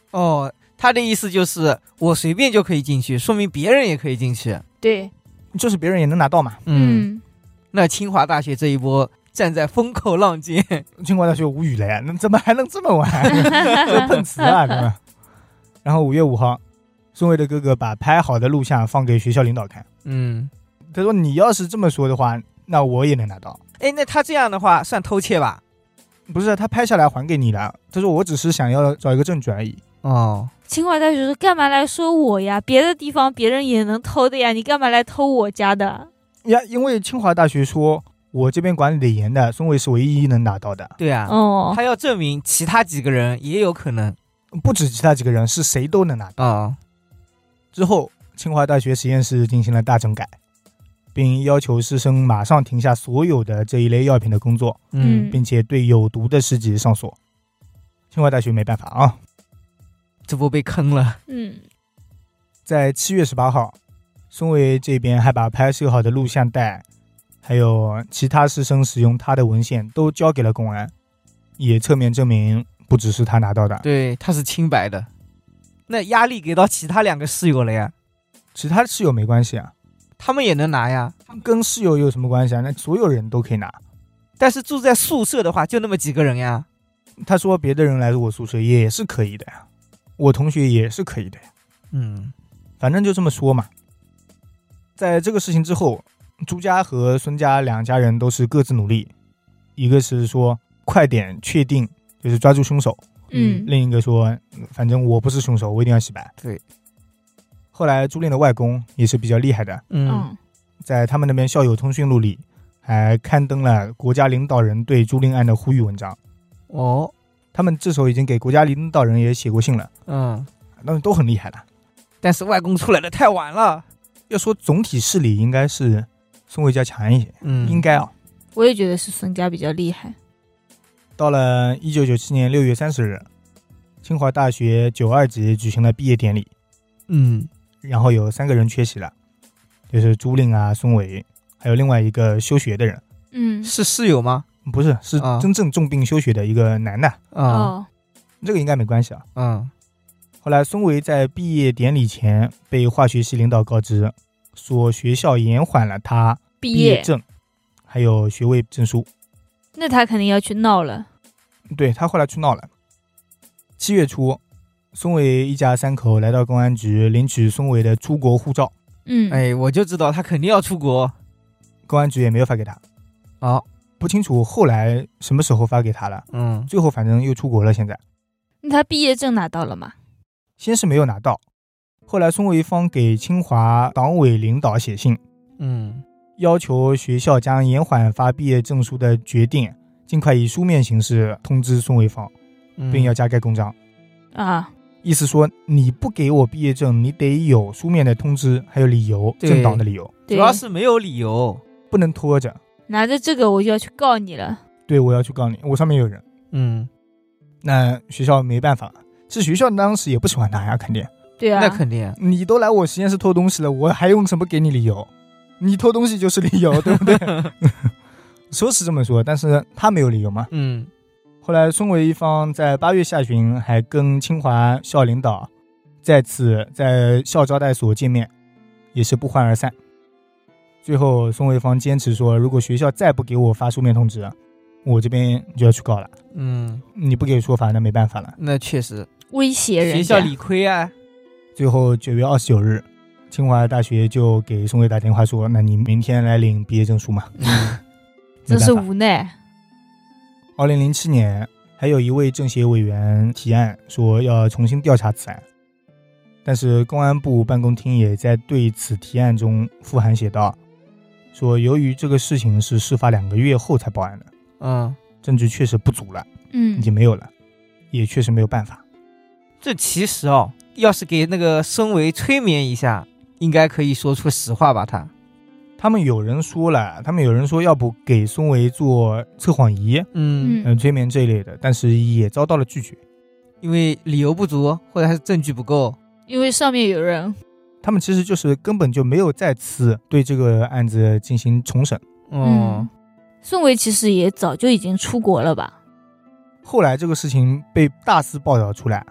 哦，他的意思就是我随便就可以进去，说明别人也可以进去。对，就是别人也能拿到嘛。嗯，那清华大学这一波站在风口浪尖。清华大学无语了呀，那怎么还能这么玩？这碰瓷啊，对吧？然后五月五号，孙伟的哥哥把拍好的录像放给学校领导看，嗯，他说：“你要是这么说的话，那我也能拿到。哎，那他这样的话算偷窃吧？不是他拍下来还给你了，他说我只是想要找一个证据而已。哦，清华大学说干嘛来说我呀？别的地方别人也能偷的呀，你干嘛来偷我家的？呀，因为清华大学说我这边管理的严的，孙伟是唯一能拿到的，对啊，哦，他要证明其他几个人也有可能。不止其他几个人，是谁都能拿到。啊，之后，清华大学实验室进行了大整改，并要求师生马上停下所有的这一类药品的工作，嗯并且对有毒的试剂上锁。清华大学没办法啊，这波被坑了。嗯，在七月十八号，孙伟这边还把拍摄好的录像带，还有其他师生使用他的文献都交给了公安，也侧面证明不只是他拿到的，对，他是清白的。那压力给到其他两个室友了呀，其他室友没关系啊，他们也能拿呀。跟室友有什么关系啊？那所有人都可以拿。但是住在宿舍的话，就那么几个人呀。他说别的人来我宿舍也是可以的呀，我同学也是可以的呀，嗯，反正就这么说嘛。在这个事情之后，朱家和孙家两家人都是各自努力，一个是说快点确定，就是抓住凶手；嗯另一个说，嗯反正我不是凶手，我一定要洗白。对。后来朱令的外公也是比较厉害的，嗯，嗯，在他们那边校友通讯录里还刊登了国家领导人对朱令案的呼吁文章。哦，他们这时候已经给国家领导人也写过信了，嗯，那都很厉害了。但是外公出来的太晚了。要说总体势力，应该是孙伟家强一些，嗯应该啊。我也觉得是孙家比较厉害。到了一九九七年六月三十日，清华大学九二级举行了毕业典礼，嗯，然后有三个人缺席了，就是朱令啊、孙伟，还有另外一个休学的人，嗯，是室友吗？不是，是啊真正重病休学的一个男的，啊，哦，这个应该没关系啊。嗯，后来，孙维在毕业典礼前被化学系领导告知，说学校延缓了他毕业，毕业证，还有学位证书。那他肯定要去闹了。对他后来去闹了。七月初，孙伟一家三口来到公安局领取孙伟的出国护照，嗯，哎，我就知道他肯定要出国。公安局也没有发给他。好，不清楚后来什么时候发给他了。嗯最后反正又出国了，现在那他毕业证拿到了吗？先是没有拿到，后来孙维芳给清华党委领导写信，嗯要求学校将延缓发毕业证书的决定，尽快以书面形式通知孙维芳，嗯，并要加盖公章。啊，意思说你不给我毕业证，你得有书面的通知，还有理由，正当的理由，对，主要是没有理由。不能拖着。拿着这个我就要去告你了。对，我要去告你，我上面有人。嗯，那学校没办法，这学校当时也不喜欢他呀，肯定。对啊，那肯定。你都来我实验室偷东西了，我还用什么给你理由？你偷东西就是理由，对不对？说是这么说，但是他没有理由嘛。嗯后来孙维芳在八月下旬还跟清华校领导再次在校招待所见面，也是不欢而散。最后，孙维方坚持说，如果学校再不给我发书面通知，我这边就要去告了。嗯，你不给说法，那没办法了。那确实，威胁人。学校理亏啊。最后九月二十九日，清华大学就给宋伟打电话说：“那你明天来领毕业证书嘛。嗯” 真是无奈。二零零七年，还有一位政协委员提案说要重新调查此案，但是公安部办公厅也在对此提案中附函写道，说由于这个事情是事发两个月后才报案的，嗯，证据确实不足了，嗯已嗯经没有了，也确实没有办法。这其实哦，要是给那个孙维催眠一下，应该可以说出实话吧？他，他们有人说了，他们有人说要不给孙维做测谎仪，嗯，嗯嗯，催眠这一类的，但是也遭到了拒绝。因为理由不足，或者还是证据不够。因为上面有人。他们其实就是根本就没有再次对这个案子进行重审。哦嗯，孙维其实也早就已经出国了吧？后来这个事情被大肆报道出来，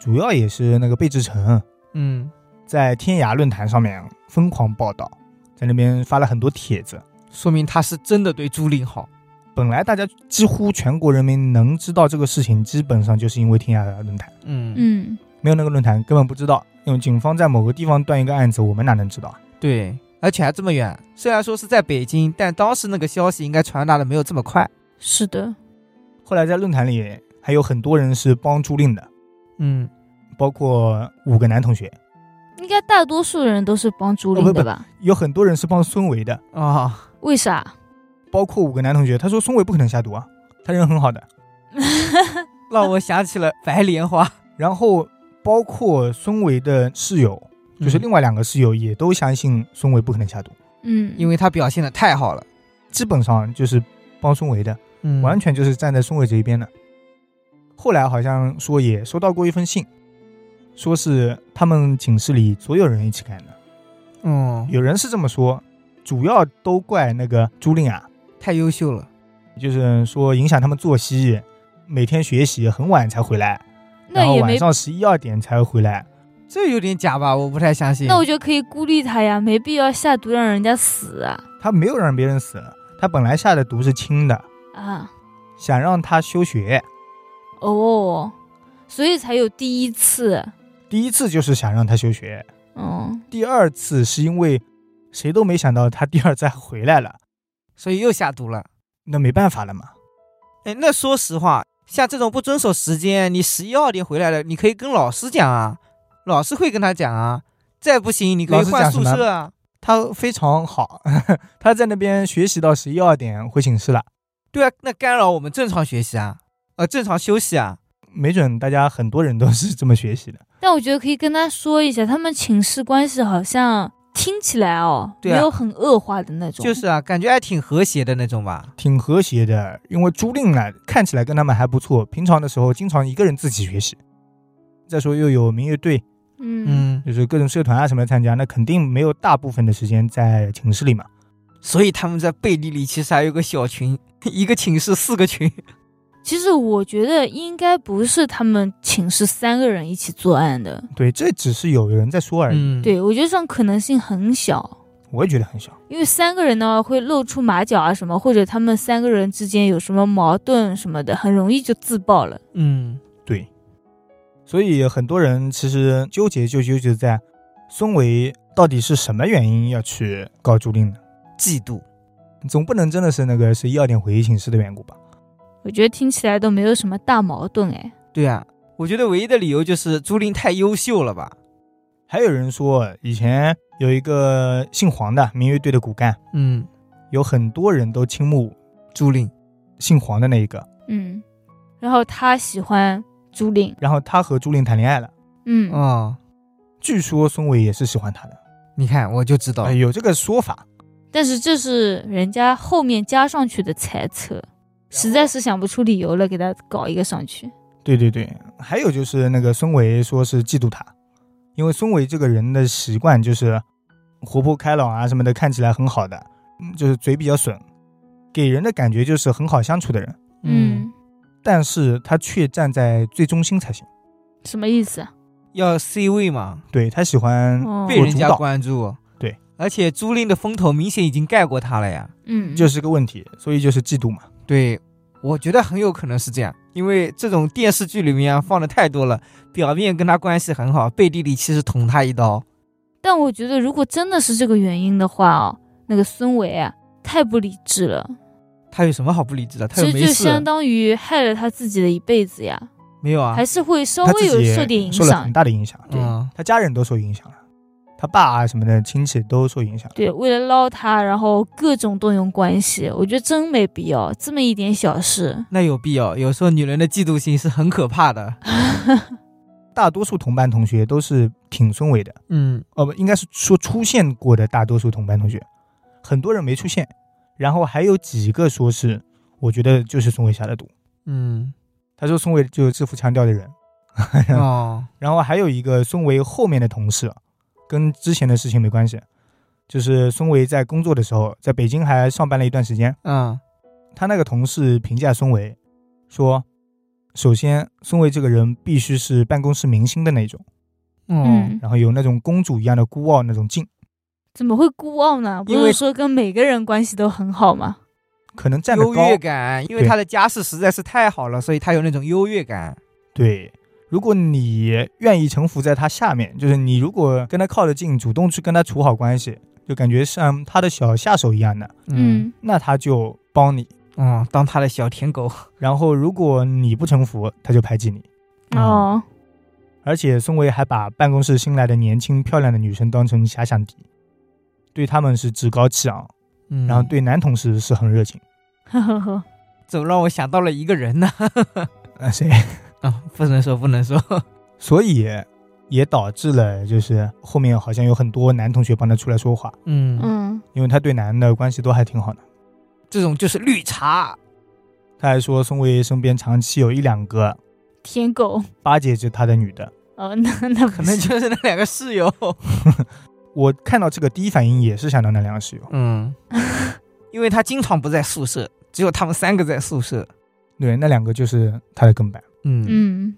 主要也是那个贝志成嗯在天涯论坛上面疯狂报道，在那边发了很多帖子。说明他是真的对朱令好。本来大家几乎全国人民能知道这个事情，基本上就是因为天涯论坛，嗯，嗯，没有那个论坛根本不知道。因为警方在某个地方断一个案子，我们哪能知道啊？对，而且还这么远。虽然说是在北京，但当时那个消息应该传达的没有这么快。是的。后来在论坛里还有很多人是帮朱令的，嗯，包括五个男同学，应该大多数人都是帮朱琳的吧？有很多人是帮孙维的，啊、为啥？包括五个男同学。他说孙维不可能下毒啊，他人很好的。让我想起了白莲花，然后包括孙维的室友，就是另外两个室友也都相信孙维不可能下毒，嗯，因为他表现的太好了。基本上就是帮孙维的，嗯完全就是站在孙维这一边的。后来好像说也收到过一封信，说是他们寝室里所有人一起干的。嗯，有人是这么说，主要都怪那个朱令啊，太优秀了。就是说影响他们作息，每天学习很晚才回来，然后晚上十一二点才回来。这有点假吧？我不太相信。那我觉得可以孤立他呀，没必要下毒让人家死啊他没有让别人死，他本来下的毒是轻的，啊！想让他休学。哦，所以才有第一次。第一次就是想让他休学，嗯，第二次是因为谁都没想到他第二次回来了，所以又下毒了。那没办法了嘛。哎，那说实话，像这种不遵守时间，你十一二点回来了，你可以跟老师讲啊，老师会跟他讲啊。再不行，你可以换宿舍啊。他非常好，他在那边学习到十一二点回寝室了，对啊，那干扰我们正常学习啊，呃，正常休息啊。没准大家很多人都是这么学习的。但我觉得可以跟他说一下，他们寝室关系好像听起来哦，对啊没有很恶化的那种。就是啊，感觉还挺和谐的那种吧。挺和谐的，因为朱令呢看起来跟他们还不错，平常的时候经常一个人自己学习。再说又有民乐队，嗯嗯，就是各种社团啊什么的参加，那肯定没有大部分的时间在寝室里嘛。所以他们在背地里其实还有个小群，一个寝室四个群。其实我觉得应该不是他们寝室三个人一起作案的，对，这只是有人在说而已，嗯，对我觉得这种可能性很小。我也觉得很小。因为三个人呢会露出马脚啊什么，或者他们三个人之间有什么矛盾什么的，很容易就自爆了。嗯，对，所以很多人其实纠结就纠结在孙维到底是什么原因要去告朱令呢？嫉妒。总不能真的是那个十一二点回寝室的缘故吧？我觉得听起来都没有什么大矛盾哎。对啊，我觉得唯一的理由就是朱琳太优秀了吧。还有人说，以前有一个姓黄的民乐队的骨干，嗯，有很多人都倾慕朱琳，姓黄的那一个，嗯，然后他喜欢朱琳，然后他和朱琳谈恋爱了。嗯，哦，据说孙伟也是喜欢他的，你看我就知道哎，有这个说法。但是这是人家后面加上去的猜测，实在是想不出理由了，给他搞一个上去。对对对，还有就是那个孙维说是嫉妒他，因为孙维这个人的习惯就是活泼开朗啊什么的，看起来很好的，嗯就是嘴比较损，给人的感觉就是很好相处的人，嗯，但是他却站在最中心才行。什么意思啊？要 C 位嘛，对他喜欢哦被人家关注。对，而且朱琳的风头明显已经盖过他了呀。嗯，就是个问题，所以就是嫉妒嘛。对，我觉得很有可能是这样，因为这种电视剧里面啊放的太多了，表面跟他关系很好，背地里其实捅他一刀。但我觉得如果真的是这个原因的话哦，那个孙维啊，太不理智了，他有什么好不理智的？他其实就相当于害了他自己的一辈子呀，没有啊还？是会稍微有受点影响受了很。大的影响，对嗯，他家人都受影响了，他爸啊什么的亲戚都受影响。对，为了捞他，然后各种动用关系，我觉得真没必要。这么一点小事，那有必要？有时候女人的嫉妒心是很可怕的。大多数同班同学都是挺孙伟的，嗯，哦不，应该是说出现过的大多数同班同学，很多人没出现，然后还有几个说是，我觉得就是孙伟下的毒。嗯，他说孙伟就是制服腔调的人，哦，然后还有一个孙伟后面的同事，跟之前的事情没关系，就是孙维在工作的时候，在北京还上班了一段时间，嗯，他那个同事评价孙维说，首先孙维这个人必须是办公室明星的那种，哦，嗯，然后有那种公主一样的孤傲那种劲，怎么会孤傲呢？不是说跟每个人关系都很好吗？可能站得优。越感，因为他的家世实在是太好了，所以他有那种优越感。对，如果你愿意臣服在他下面，就是你如果跟他靠得近，主动去跟他处好关系，就感觉像他的小下手一样的，嗯，那他就帮你。嗯，当他的小舔狗。然后如果你不臣服，他就排挤你。哦，而且孙维还把办公室新来的年轻漂亮的女生当成遐想敌，对他们是趾高气昂，嗯，然后对男同事是很热情。呵呵呵，怎么让我想到了一个人呢？呃，谁？啊，不能说，不能说。所以也导致了就是后面好像有很多男同学帮他出来说话，嗯，嗯，因为他对男的关系都还挺好的。这种就是绿茶。他还说孙维身边长期有一两个舔狗。巴结着他的女的。哦，那那可能就是那两个室友。我看到这个第一反应也是想到那两个室友。嗯，因为他经常不在宿舍，只有他们三个在宿舍。对，那两个就是他的跟班。嗯嗯，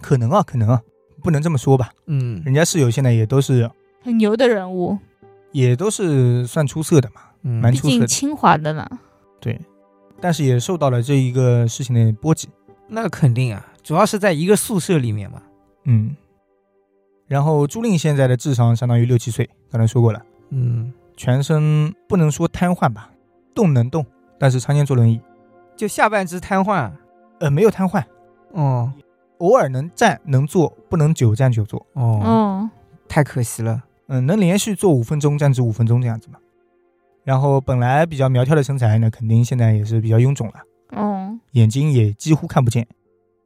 可能啊，可能啊，不能这么说吧。嗯人家室友现在也都是很牛的人物，也都是算出色的嘛，嗯蛮出色的。竟清华的呢。对，但是也受到了这一个事情的波及。那肯定啊，主要是在一个宿舍里面嘛。嗯，然后朱令现在的智商相当于六七岁，刚才说过了，嗯，全身不能说瘫痪吧，动能动，但是常年坐轮椅，就下半肢瘫痪。呃，没有瘫痪，哦偶尔能站能坐，不能久站久坐。哦，哦，太可惜了。嗯，能连续坐五分钟，站直五分钟这样子嘛。然后本来比较苗条的身材呢，肯定现在也是比较臃肿了，哦，眼睛也几乎看不见，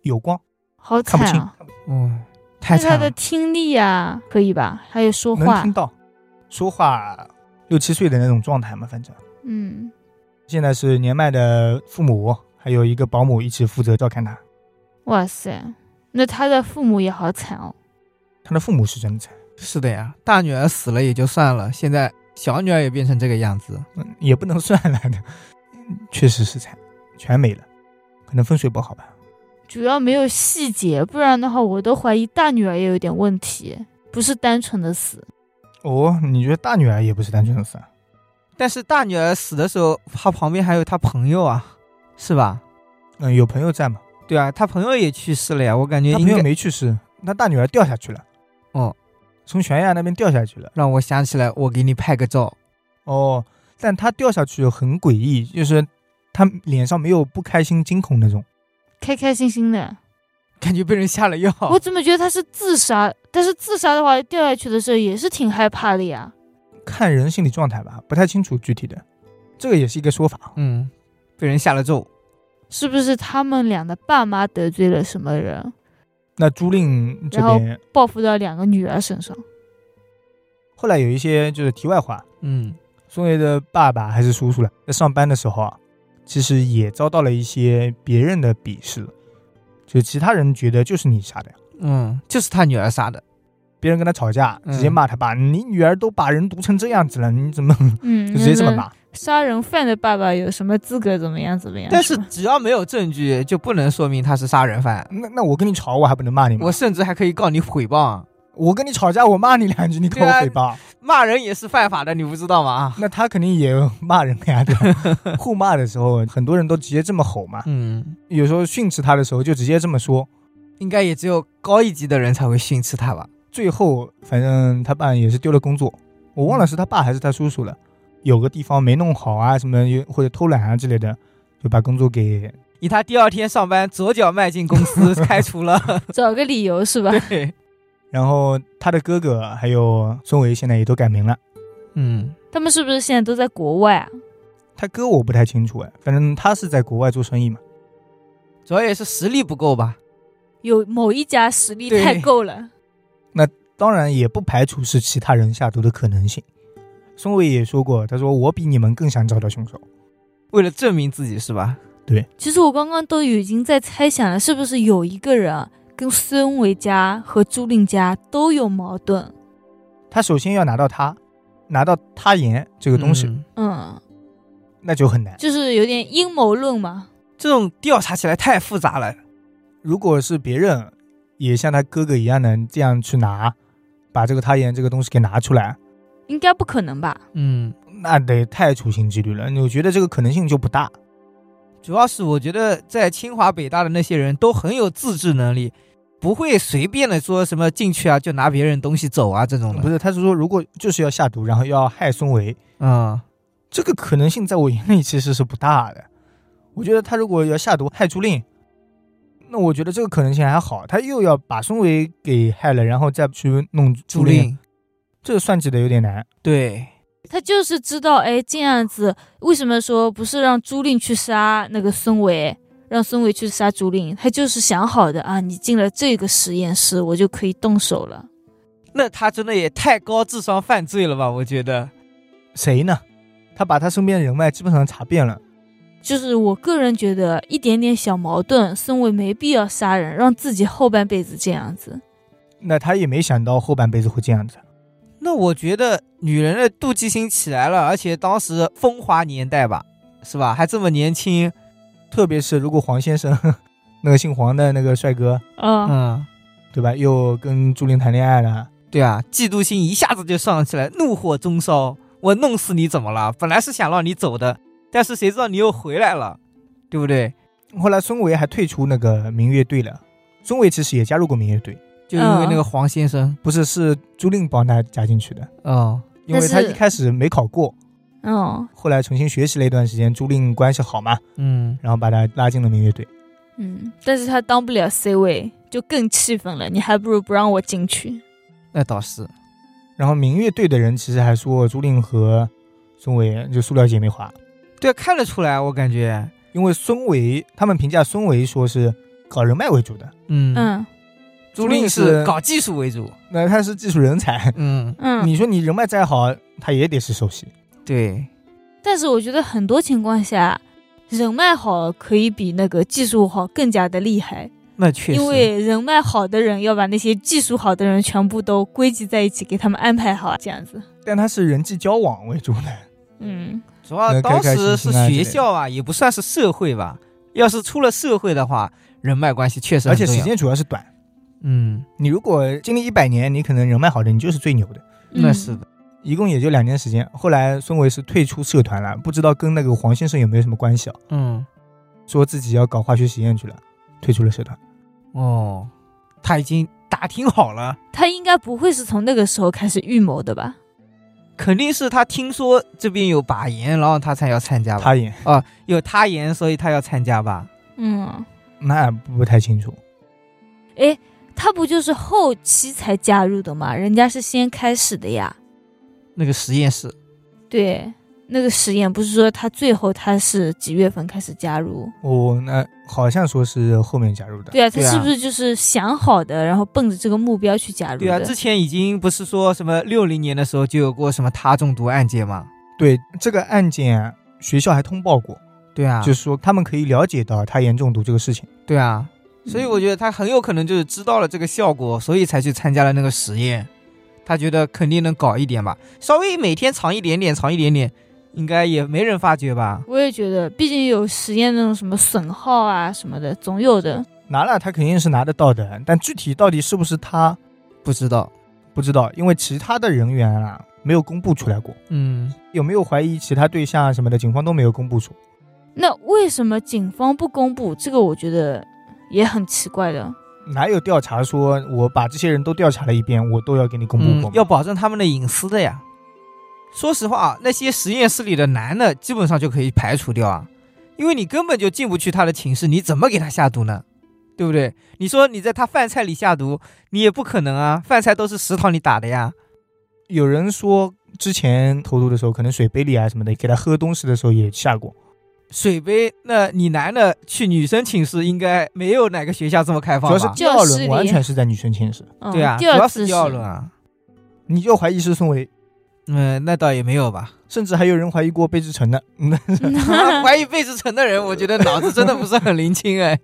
有光好看不清，惨啊！哦，太那他惨了。的听力啊，可以吧？还有说话能听，到，说话六七岁的那种状态嘛，反正嗯，现在是年迈的父母，还有一个保姆一起负责照看他。哇塞，那他的父母也好惨哦。他的父母是真的惨，是的呀，大女儿死了也就算了，现在小女儿也变成这个样子。嗯，也不能算了的，确实是惨，全没了，可能风水不好吧。主要没有细节，不然的话，我都怀疑大女儿也有点问题，不是单纯的死。哦，你觉得大女儿也不是单纯的死啊？但是大女儿死的时候，她旁边还有她朋友啊，是吧？嗯，有朋友在嘛？对啊，他朋友也去世了呀。我感觉他朋友应该没去世，他大女儿掉下去了。哦，从悬崖那边掉下去了。让我想起来，我给你拍个照。哦，但他掉下去很诡异，就是他脸上没有不开心、惊恐那种。开开心心的。感觉被人下了药。我怎么觉得他是自杀？但是自杀的话，掉下去的时候也是挺害怕的呀。看人心理状态吧，不太清楚具体的，这个也是一个说法。嗯，被人下了咒。是不是他们俩的爸妈得罪了什么人，那朱令这边报复到两个女儿身上？后来有一些就是题外话，嗯宋叶的爸爸还是叔叔了，在上班的时候啊，其实也遭到了一些别人的鄙视，就其他人觉得就是你杀的呀。嗯，就是他女儿杀的。别人跟他吵架，嗯直接骂他爸：“你女儿都把人毒成这样子了，你怎么嗯，就直接这么那骂？杀人犯的爸爸有什么资格怎么样怎么样？但是只要没有证据，就不能说明他是杀人犯。那那我跟你吵，我还不能骂你吗？我甚至还可以告你诽谤，我跟你吵架，我骂你两句，你告我诽谤，骂人也是犯法的，你不知道吗？那他肯定也骂人呀，对吧？互骂的时候，很多人都直接这么吼嘛。嗯，有时候训斥他的时候，就直接这么说。应该也只有高一级的人才会训斥他吧？最后，反正他爸也是丢了工作，我忘了是他爸还是他叔叔了。有个地方没弄好啊，什么又或者偷懒啊之类的，就把工作给以他第二天上班左脚迈进公司，开除了。找个理由是吧？对，然后他的哥哥还有孙维现在也都改名了。嗯，他们是不是现在都在国外啊？他哥我不太清楚哎，反正他是在国外做生意嘛。主要也是实力不够吧？有某一家实力太够了，那当然也不排除是其他人下毒的可能性。孙伟也说过，他说我比你们更想找到凶手。为了证明自己是吧？对其实我刚刚都已经在猜想了，是不是有一个人啊跟孙伟家和朱令家都有矛盾？他首先要拿到他，拿到他言这个东西，嗯嗯，那就很难。就是有点阴谋论嘛。这种调查起来太复杂了。如果是别人也像他哥哥一样能这样去拿，把这个他言这个东西给拿出来，应该不可能吧？嗯，那得太处心积虑了。我觉得这个可能性就不大。主要是我觉得在清华北大的那些人都很有自制能力，不会随便的说什么进去啊就拿别人东西走啊这种的。不是，他是说如果就是要下毒，然后要害孙维，嗯，这个可能性在我眼里其实是不大的。我觉得他如果要下毒害朱令，那我觉得这个可能性还好。他又要把孙维给害了，然后再去弄朱令，这个算计的有点难。对，他就是知道，哎，这样子为什么说不是让朱令去杀那个孙伟，让孙伟去杀朱令？他就是想好的啊，你进了这个实验室，我就可以动手了。那他真的也太高智商犯罪了吧？我觉得，谁呢？他把他身边的人脉基本上查遍了。就是我个人觉得，一点点小矛盾，孙伟没必要杀人，让自己后半辈子这样子。那他也没想到后半辈子会这样子。那我觉得女人的妒忌心起来了，而且当时风华年代吧，是吧？还这么年轻，特别是如果黄先生 那个姓黄的那个帅哥，嗯，嗯，对吧？又跟朱琳谈恋爱了，对啊，嫉妒心一下子就上起来，怒火中烧，我弄死你怎么了？本来是想让你走的，但是谁知道你又回来了，对不对？后来孙维还退出那个民乐队了。孙维其实也加入过民乐队，就因为那个黄先生，不是是朱令帮他加进去的，哦，因为他一开始没考过，哦后来重新学习了一段时间，朱令关系好嘛，嗯，然后把他拉进了民乐队。嗯，但是他当不了 C 位，就更气愤了。你还不如不让我进去。那倒是，然后民乐队的人其实还说朱令和孙维就塑料姐妹花，对，看得出来，我感觉，因为孙维他们评价孙维说是搞人脉为主的，嗯，嗯朱令是是搞技术为主，那他是技术人才，嗯，嗯，你说你人脉再好，他也得是首席。对，但是我觉得很多情况下，人脉好可以比那个技术好更加的厉害，那确实，因为人脉好的人要把那些技术好的人全部都归集在一起，给他们安排好，这样子。但他是人际交往为主的，嗯，主要当时是学校啊，也不算是社会吧。要是出了社会的话，人脉关系确实很重要而且时间主要是短。嗯，你如果经历一百年，你可能人脉好的，你就是最牛的。那是的，一共也就两年时间。后来孙维是退出社团了，不知道跟那个黄先生有没有什么关系啊？嗯，说自己要搞化学实验去了，退出了社团。哦，他已经打听好了，他应该不会是从那个时候开始预谋的吧？肯定是他听说这边有把盐，然后他才要参加吧？他也有他盐，所以他要参加吧？嗯，那不太清楚。诶，他不就是后期才加入的吗？人家是先开始的呀。那个实验室，对，那个实验不是说他最后他是几月份开始加入？哦，那好像说是后面加入的。对啊，他是不是就是想好的，然后奔着这个目标去加入的？对啊，之前已经不是说什么六零年的时候就有过什么他中毒案件吗？对这个案件，学校还通报过，对啊，就是说他们可以了解到他严重毒这个事情。对啊，所以我觉得他很有可能就是知道了这个效果，所以才去参加了那个实验。他觉得肯定能搞一点吧，稍微每天藏一点点，藏一点点，应该也没人发觉吧？我也觉得，毕竟有实验那种什么损耗啊什么的，总有的。拿了他肯定是拿得到的，但具体到底是不是他不知道，不知道，因为其他的人员啊没有公布出来过，嗯，有没有怀疑其他对象啊什么的，警方都没有公布出。那为什么警方不公布？这个我觉得也很奇怪的。哪有调查说我把这些人都调查了一遍，我都要给你公布过要保证他们的隐私的呀。说实话啊，那些实验室里的男的基本上就可以排除掉啊，因为你根本就进不去他的寝室，你怎么给他下毒呢？对不对？你说你在他饭菜里下毒，你也不可能啊，饭菜都是食堂里打的呀。有人说之前投毒的时候，可能水杯里啊什么的，给他喝东西的时候也下过。水杯，那你男的去女生寝室，应该没有哪个学校这么开主要是放吧？第二轮完全是在女生寝室，嗯、对啊，主要是第二轮啊。你就怀疑是孙维，嗯，那倒也没有吧。甚至还有人怀疑过贝志成的。嗯，怀疑贝志成的人，我觉得脑子真的不是很灵清哎。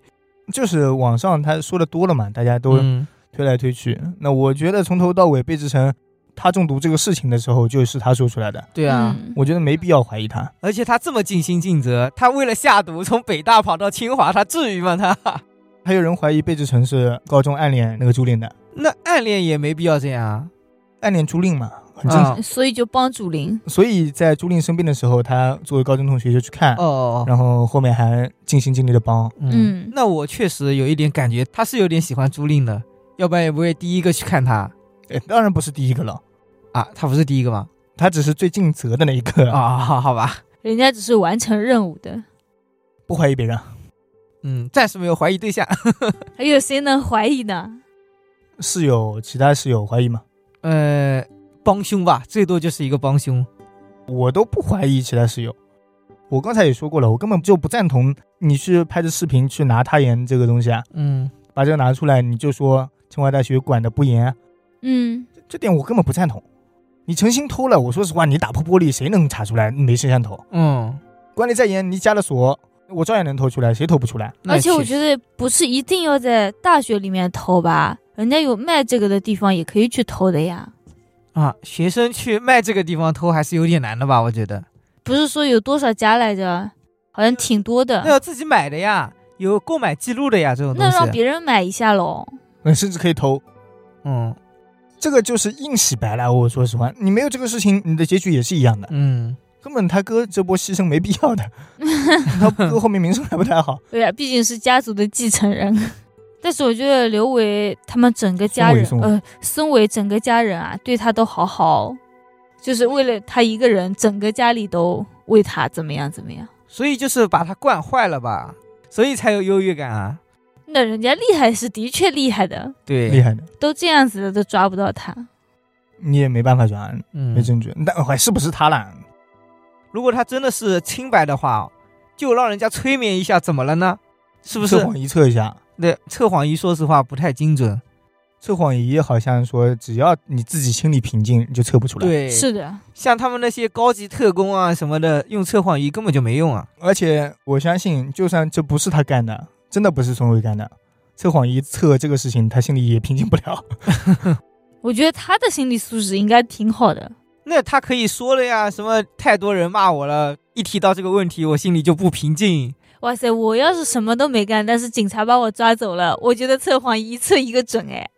就是网上他说的多了嘛，大家都嗯推来推去。那我觉得从头到尾贝志成他中毒这个事情的时候，就是他说出来的，对啊，嗯我觉得没必要怀疑他。而且他这么尽心尽责，他为了下毒从北大跑到清华，他至于吗？他 还有人怀疑贝志成是高中暗恋那个朱令的，那暗恋也没必要这样啊。暗恋朱令嘛，很正常。啊所以就帮朱令。所以在朱令生病的时候，他作为高中同学就去看，哦，然后后面还尽心尽力的帮。嗯，嗯，那我确实有一点感觉，他是有点喜欢朱令的，要不然也不会第一个去看他哎，当然不是第一个了，啊。他不是第一个吗？他只是最尽责的那一个，啊，好好吧，人家只是完成任务的，不怀疑别人。嗯，暂时没有怀疑对象。还有谁能怀疑呢？室友，其他室友怀疑吗？呃，帮凶吧，最多就是一个帮凶。我都不怀疑其他室友。我刚才也说过了，我根本就不赞同你去拍着视频去拿他盐这个东西啊，嗯，把这个拿出来你就说清华大学管的不严，嗯，这点我根本不赞同。你诚心偷了，我说实话，你打破玻璃谁能查出来没摄像头？嗯，管理再严，你加了锁，我照样能偷出来，谁偷不出来？而且我觉得不是一定要在大学里面偷吧，人家有卖这个的地方也可以去偷的呀。啊，学生去卖这个地方偷还是有点难的吧？我觉得。不是说有多少家来着，好像挺多的。那要自己买的呀，有购买记录的呀，这种东那让。别人买一下喽。嗯，甚至可以偷。嗯这个就是硬洗白了。我说实话，你没有这个事情，你的结局也是一样的。嗯，根本他哥这波牺牲没必要的，他哥后面名声还不太好。对呀，毕竟是家族的继承人。但是我觉得刘伟他们整个家人，呃，孙伟整个家人啊，对他都好好，就是为了他一个人，整个家里都为他怎么样怎么样。所以就是把他惯坏了吧，所以才有优越感啊。那人家厉害是的确厉害的，对，厉害的，都这样子了都抓不到他。你也没办法抓，嗯没，证据。但还是不是他了？如果他真的是清白的话，就让人家催眠一下，怎么了呢？是不是测？谎仪测一下，那，测谎仪说实话不太精准。测谎仪好像说只要你自己心里平静就测不出来。，对，是的，像他们那些高级特工啊什么的，用测谎仪根本就没用啊。而且我相信，就算这不是他干的，真的不是孙伟干的，测谎仪测这个事情，他心里也平静不了。我觉得他的心理素质应该挺好的。那他可以说了呀，什么太多人骂我了，一提到这个问题，我心里就不平静。哇塞，我要是什么都没干，但是警察把我抓走了，我觉得测谎仪测一个准哎，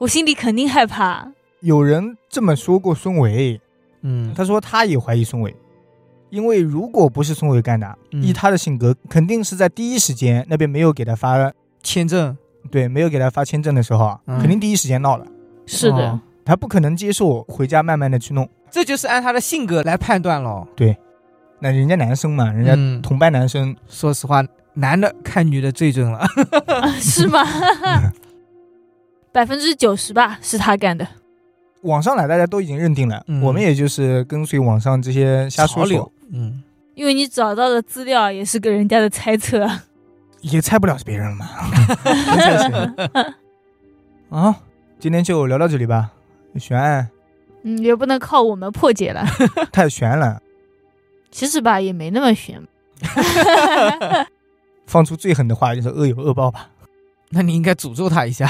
我心里肯定害怕。有人这么说过孙伟，嗯，他说他也怀疑孙伟，因为如果不是孙伟干的，嗯。依他的性格，肯定是在第一时间那边没有给他发，签证。对，没有给他发签证的时候啊，嗯。肯定第一时间闹了。是的，哦他不可能接受回家慢慢的去弄，这就是按他的性格来判断咯。那人家男生嘛，人家嗯。同班男生，说实话，男的看女的最准了。啊 是吗？百分之九十吧，是他干的。网上来大家都已经认定了，嗯。我们也就是跟随网上这些瞎说说，，嗯，因为你找到的资料也是个人家的猜测。也猜不了是别人了嘛。啊，今天就聊到这里吧，悬案嗯，也不能靠我们破解了。太悬了，其实吧，也没那么悬。放出最狠的话就是恶有恶报吧。那你应该诅咒他一下。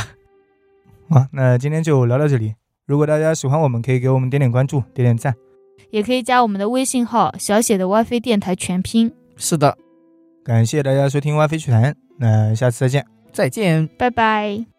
啊，那今天就聊到这里。如果大家喜欢我们，可以给我们点点关注，点点赞。也可以加我们的微信号小写的 WiFi 电台全拼。是的，感谢大家收听《y 飞趣谈》，那下次再见。再见。拜拜。